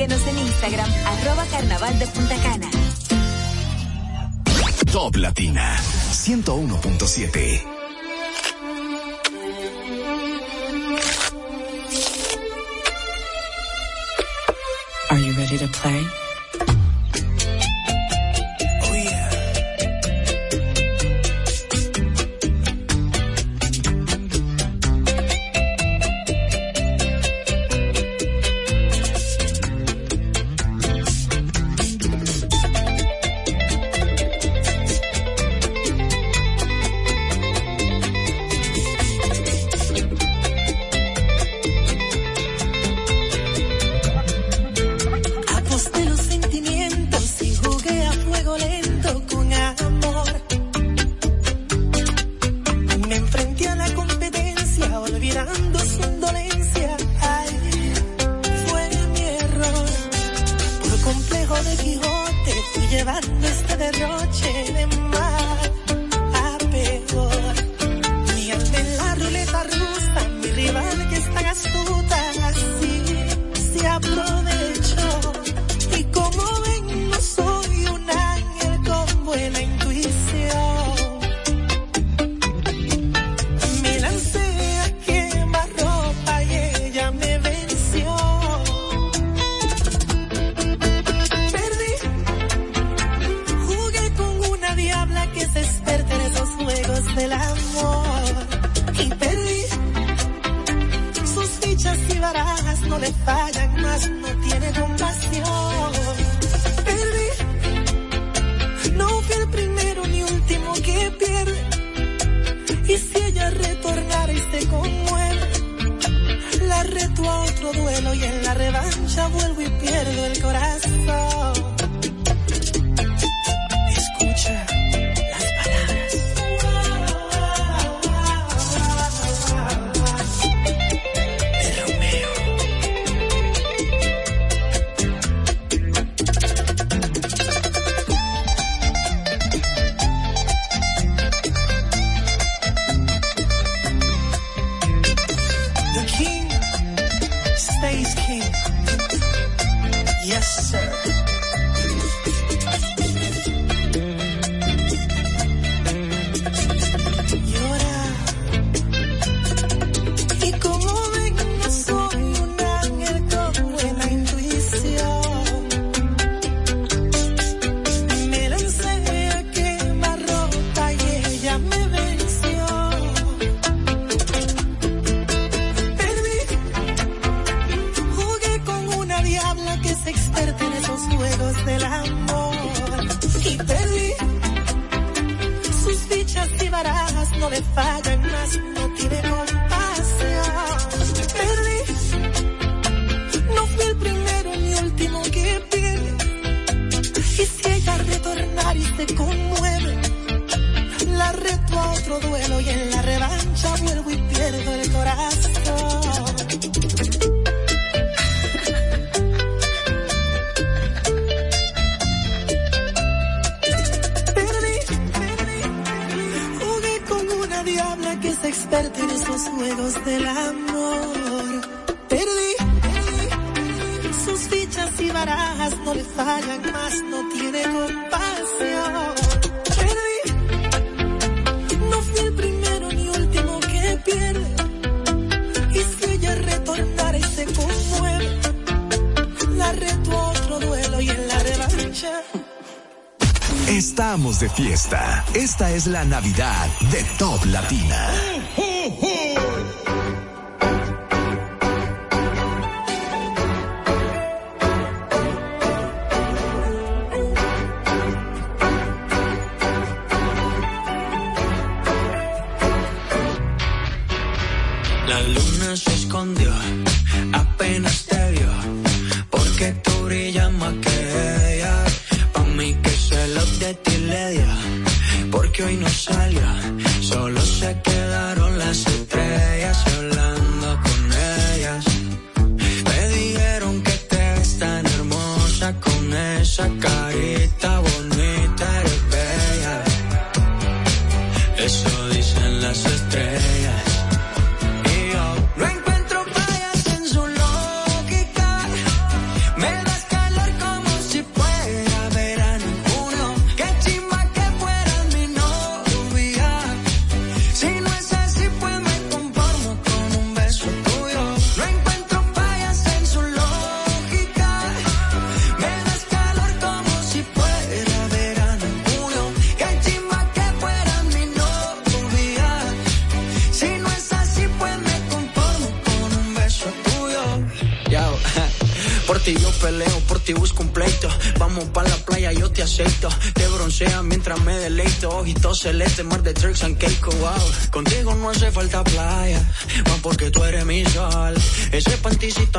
síguenos en Instagram, arroba carnaval de Punta Cana. Top Latina 101.7. Are you ready to play? es la Navidad. días. celeste, mar de tricks and cake, wow. Contigo no hace falta playa, más porque tú eres mi sol. Ese pantisito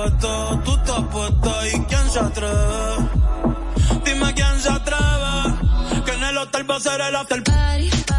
puesta, tú estás puesta y quién se atreve. Dime quién se atreve, que en el hotel va a ser el after party.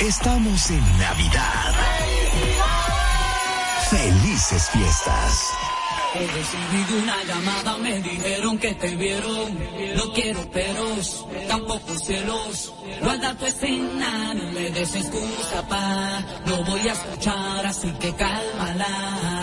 Estamos en Navidad. Felices fiestas. He recibido una llamada, me dijeron que te vieron. No quiero peros, tampoco celos. Guarda tu escena, no me des excusa, pa. No voy a escuchar, así que cálmala.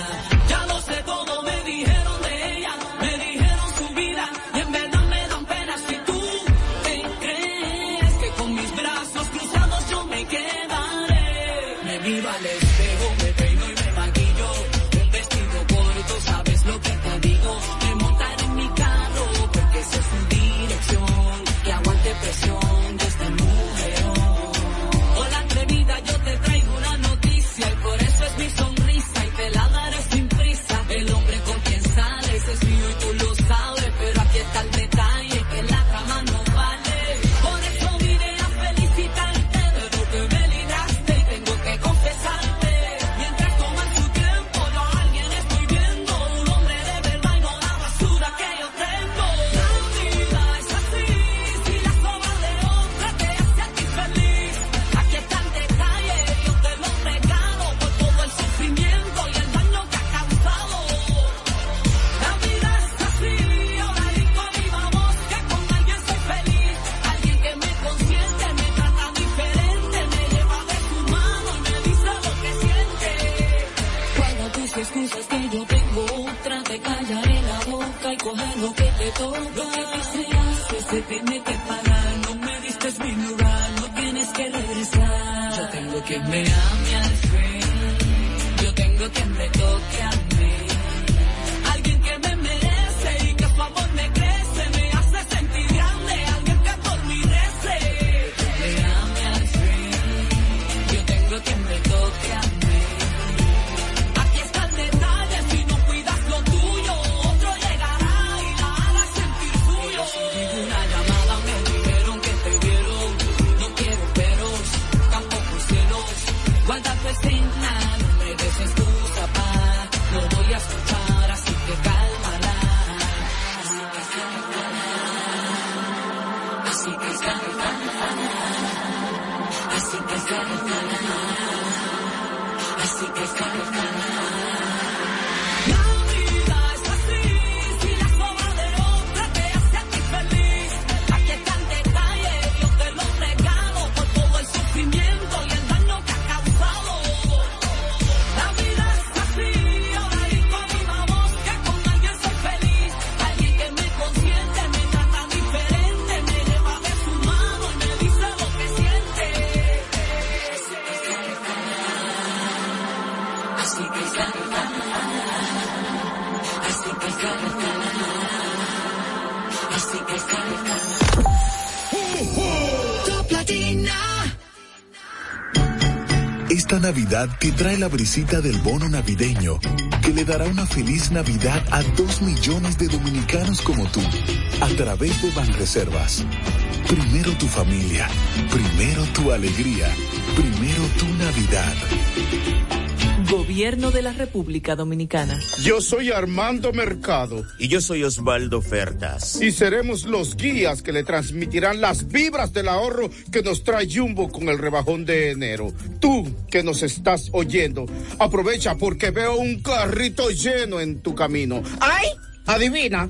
Así que Te trae la brisita del bono navideño que le dará una feliz Navidad a dos millones de dominicanos como tú a través de Banreservas. Primero tu familia, primero tu alegría, primero tu Navidad. Gobierno de la República Dominicana. Yo soy Armando Mercado. Y yo soy Osvaldo Fertas. Y seremos los guías que le transmitirán las vibras del ahorro que nos trae Jumbo con el rebajón de enero. Tú que nos estás oyendo, aprovecha porque veo un carrito lleno en tu camino. ¡Ay! Adivina.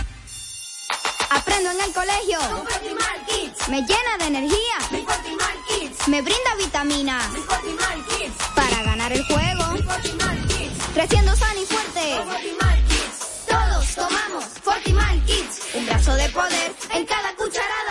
Aprendo en el colegio. Me llena de energía. Me brinda vitamina. Para ganar el juego. Creciendo sano y fuerte. Todos tomamos Fortimal Kids. Un brazo de poder en cada cucharada.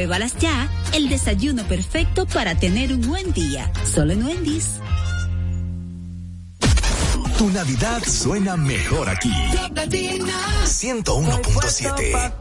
Pruébalas ya. El desayuno perfecto para tener un buen día. Solo en Wendy's. Tu Navidad suena mejor aquí. 101.7.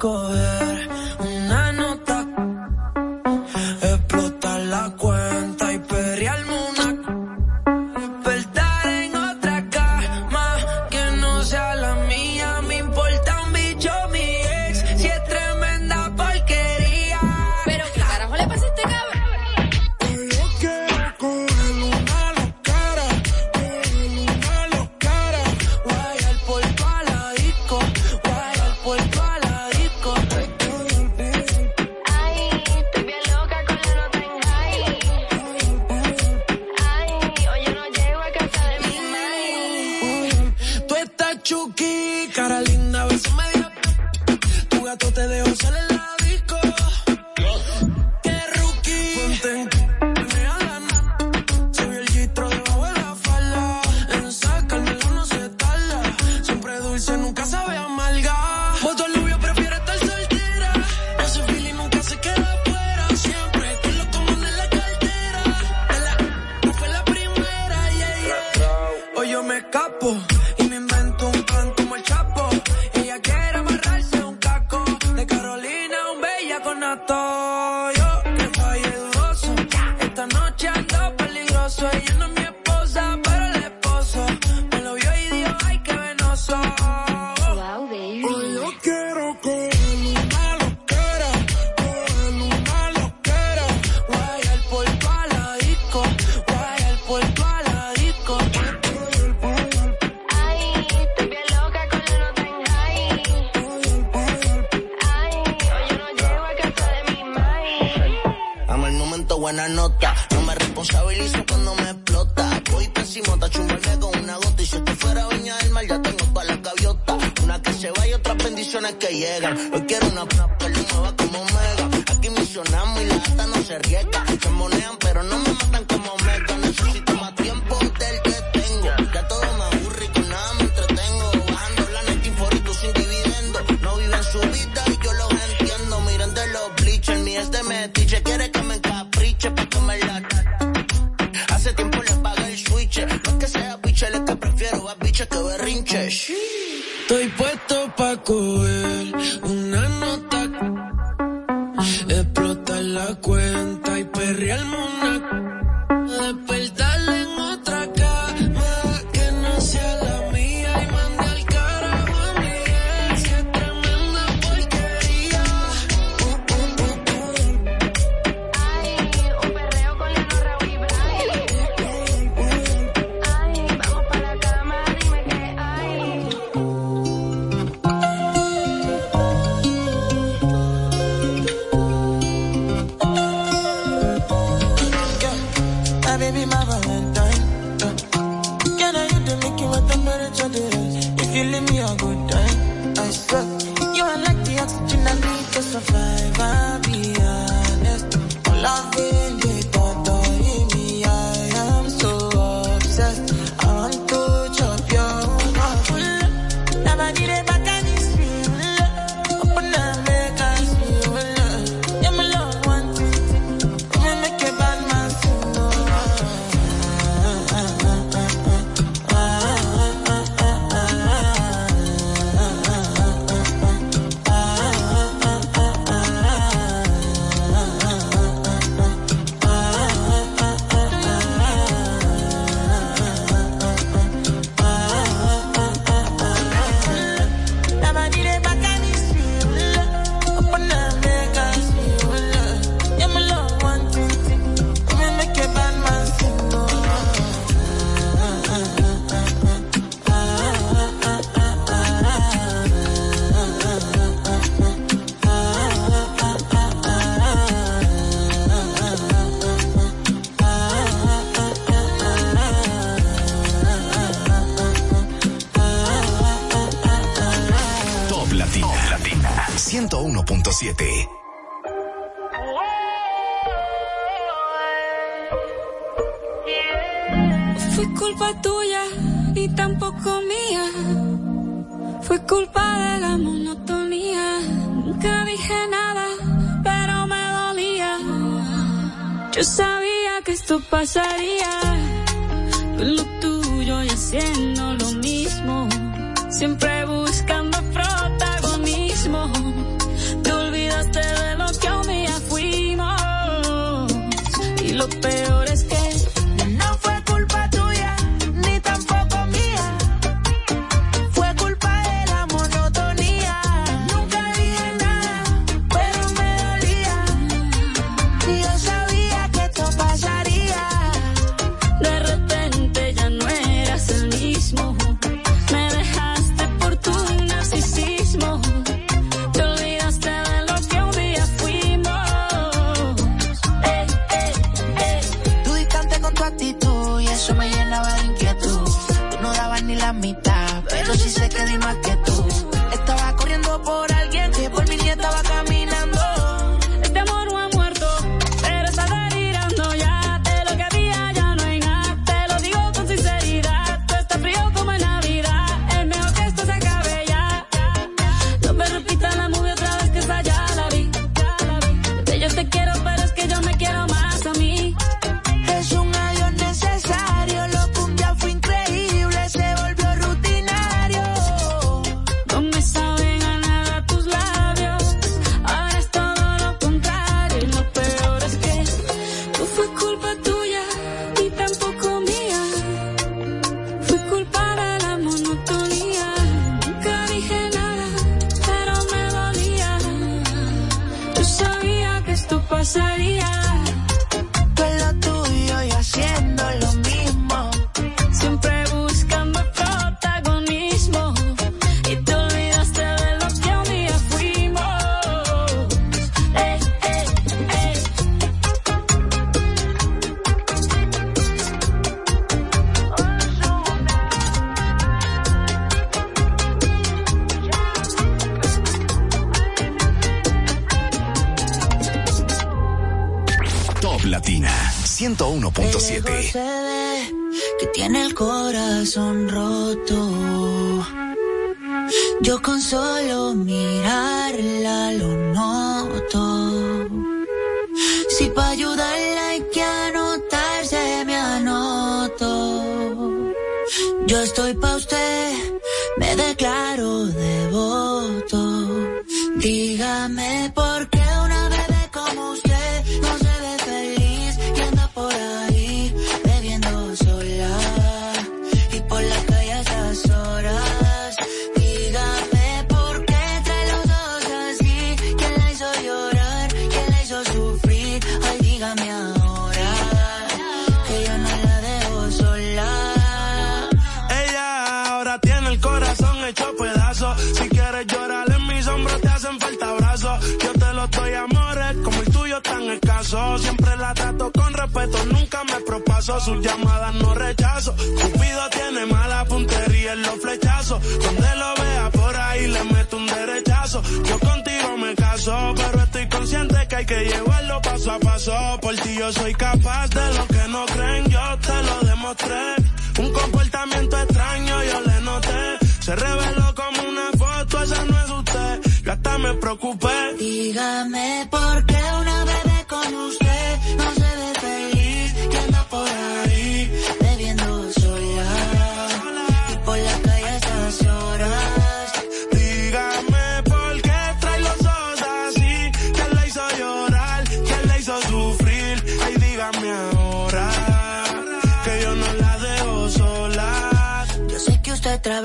esto pasaría. Lo tuyo y haciendo lo mismo. Siempre buscando.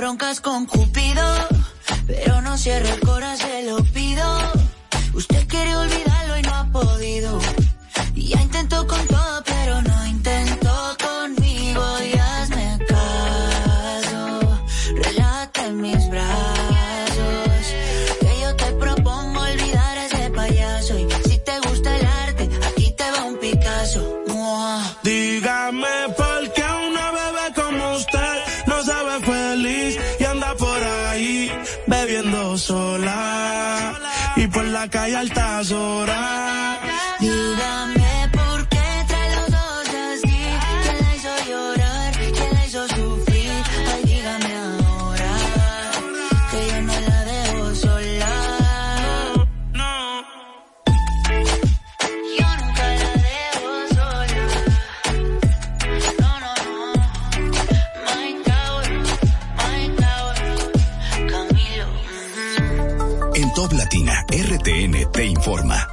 Broncas con Cupido, pero no cierre el corazón, se lo pido. Usted quiere olvidarlo y no ha podido. Y ya intentó con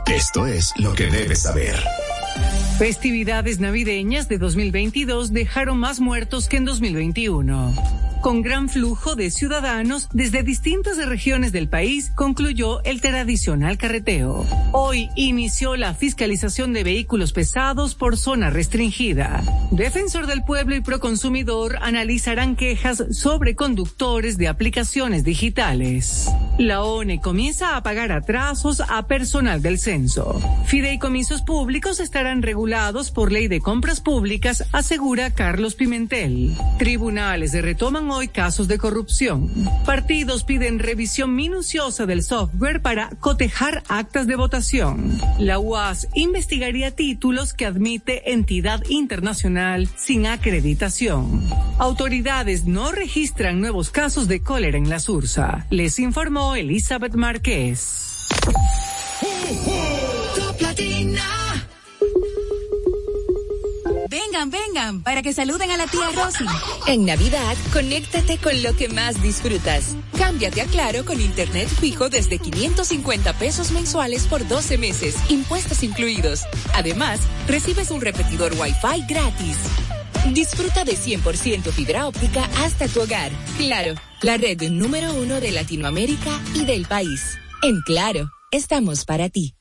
Esto es lo que debes saber. Festividades navideñas de 2022 dejaron más muertos que en 2021. Con gran flujo de ciudadanos desde distintas regiones del país, concluyó el tradicional carreteo. Hoy inició la fiscalización de vehículos pesados por zona restringida. Defensor del Pueblo y Proconsumidor analizarán quejas sobre conductores de aplicaciones digitales. La ONE comienza a pagar atrasos a personal del censo. Fideicomisos públicos estarán regulados por ley de compras públicas, asegura Carlos Pimentel. Tribunales retoman hoy casos de corrupción. Partidos piden revisión minuciosa del software para cotejar actas de votación. La UAS investigaría títulos que admite entidad internacional sin acreditación. Autoridades no registran nuevos casos de cólera en la Sursa. Les informó Elizabeth Márquez. Vengan, para que saluden a la tía Rosy. En Navidad, conéctate con lo que más disfrutas. Cámbiate a Claro con Internet fijo desde 550 pesos mensuales por 12 meses, impuestos incluidos. Además, recibes un repetidor Wi-Fi gratis. Disfruta de 100% fibra óptica hasta tu hogar. Claro, la red número uno de Latinoamérica y del país. En Claro, estamos para ti.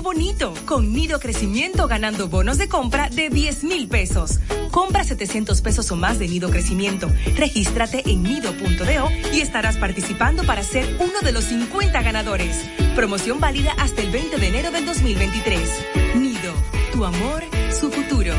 Bonito con Nido Crecimiento ganando bonos de compra de 10 mil pesos. Compra 700 pesos o más de Nido Crecimiento. Regístrate en nido.do y estarás participando para ser uno de los 50 ganadores. Promoción válida hasta el 20 de enero del 2023. Nido, tu amor, su futuro.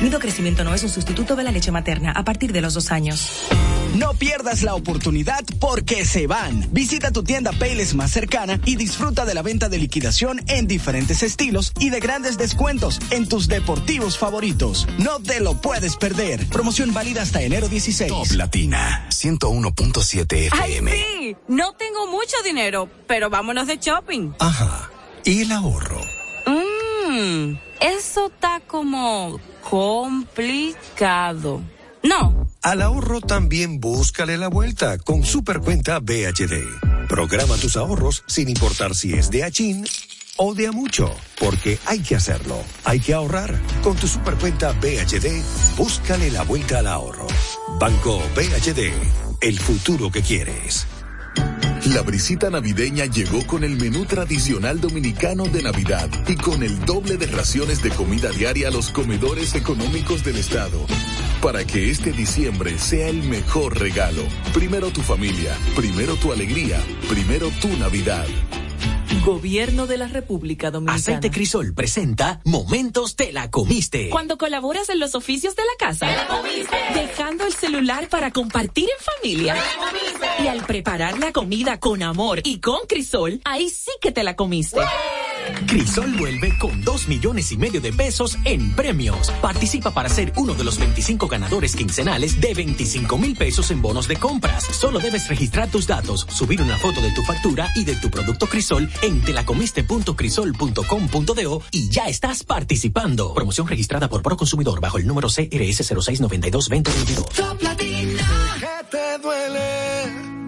Nido Crecimiento no es un sustituto de la leche materna a partir de los dos años. No pierdas la oportunidad porque se van. Visita tu tienda Payless más cercana y disfruta de la venta de liquidación en diferentes estilos y de grandes descuentos en tus deportivos favoritos. No te lo puedes perder. Promoción válida hasta enero 16. Top Latina 101.7 ¡Ay, FM. sí! No tengo mucho dinero, pero vámonos de shopping. Ajá. ¿Y el ahorro? Mmm, eso está como complicado. No. Al ahorro también búscale la vuelta con Supercuenta BHD. Programa tus ahorros sin importar si es de Achín o de a mucho, porque hay que hacerlo. Hay que ahorrar. Con tu Supercuenta BHD, búscale la vuelta al ahorro. Banco BHD, el futuro que quieres. La brisita navideña llegó con el menú tradicional dominicano de Navidad y con el doble de raciones de comida diaria a los comedores económicos del estado. Para que este diciembre sea el mejor regalo. Primero tu familia, primero tu alegría, primero tu Navidad. Gobierno de la República Dominicana. Aceite Crisol presenta Momentos te la comiste. Cuando colaboras en los oficios de la casa. Te la comiste. Dejando el celular para compartir en familia. Te la comiste. Y al preparar la comida con amor y con Crisol, ahí sí que te la comiste. Crisol vuelve con dos millones y medio de pesos en premios. Participa para ser uno de los 25 ganadores quincenales de 25 mil pesos en bonos de compras. Solo debes registrar tus datos, subir una foto de tu factura y de tu producto Crisol en telacomiste.crisol.com.do y ya estás participando. Promoción registrada por Proconsumidor bajo el número CRS 06922022. ¿Qué te duele?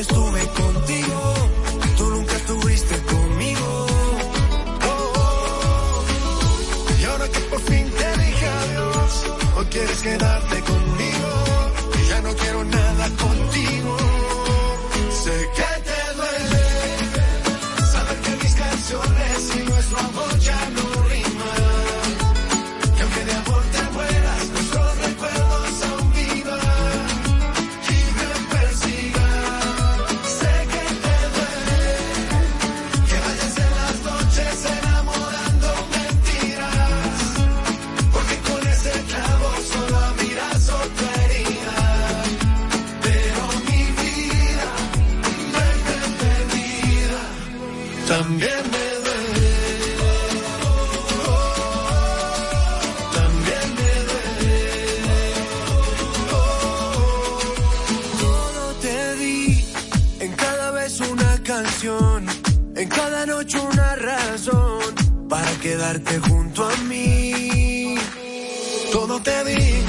Estuve contigo, tú nunca estuviste conmigo. Oh, oh. Y ahora que por fin te dije adiós, hoy quieres quedarte para quedarte junto a mí. Todo te di,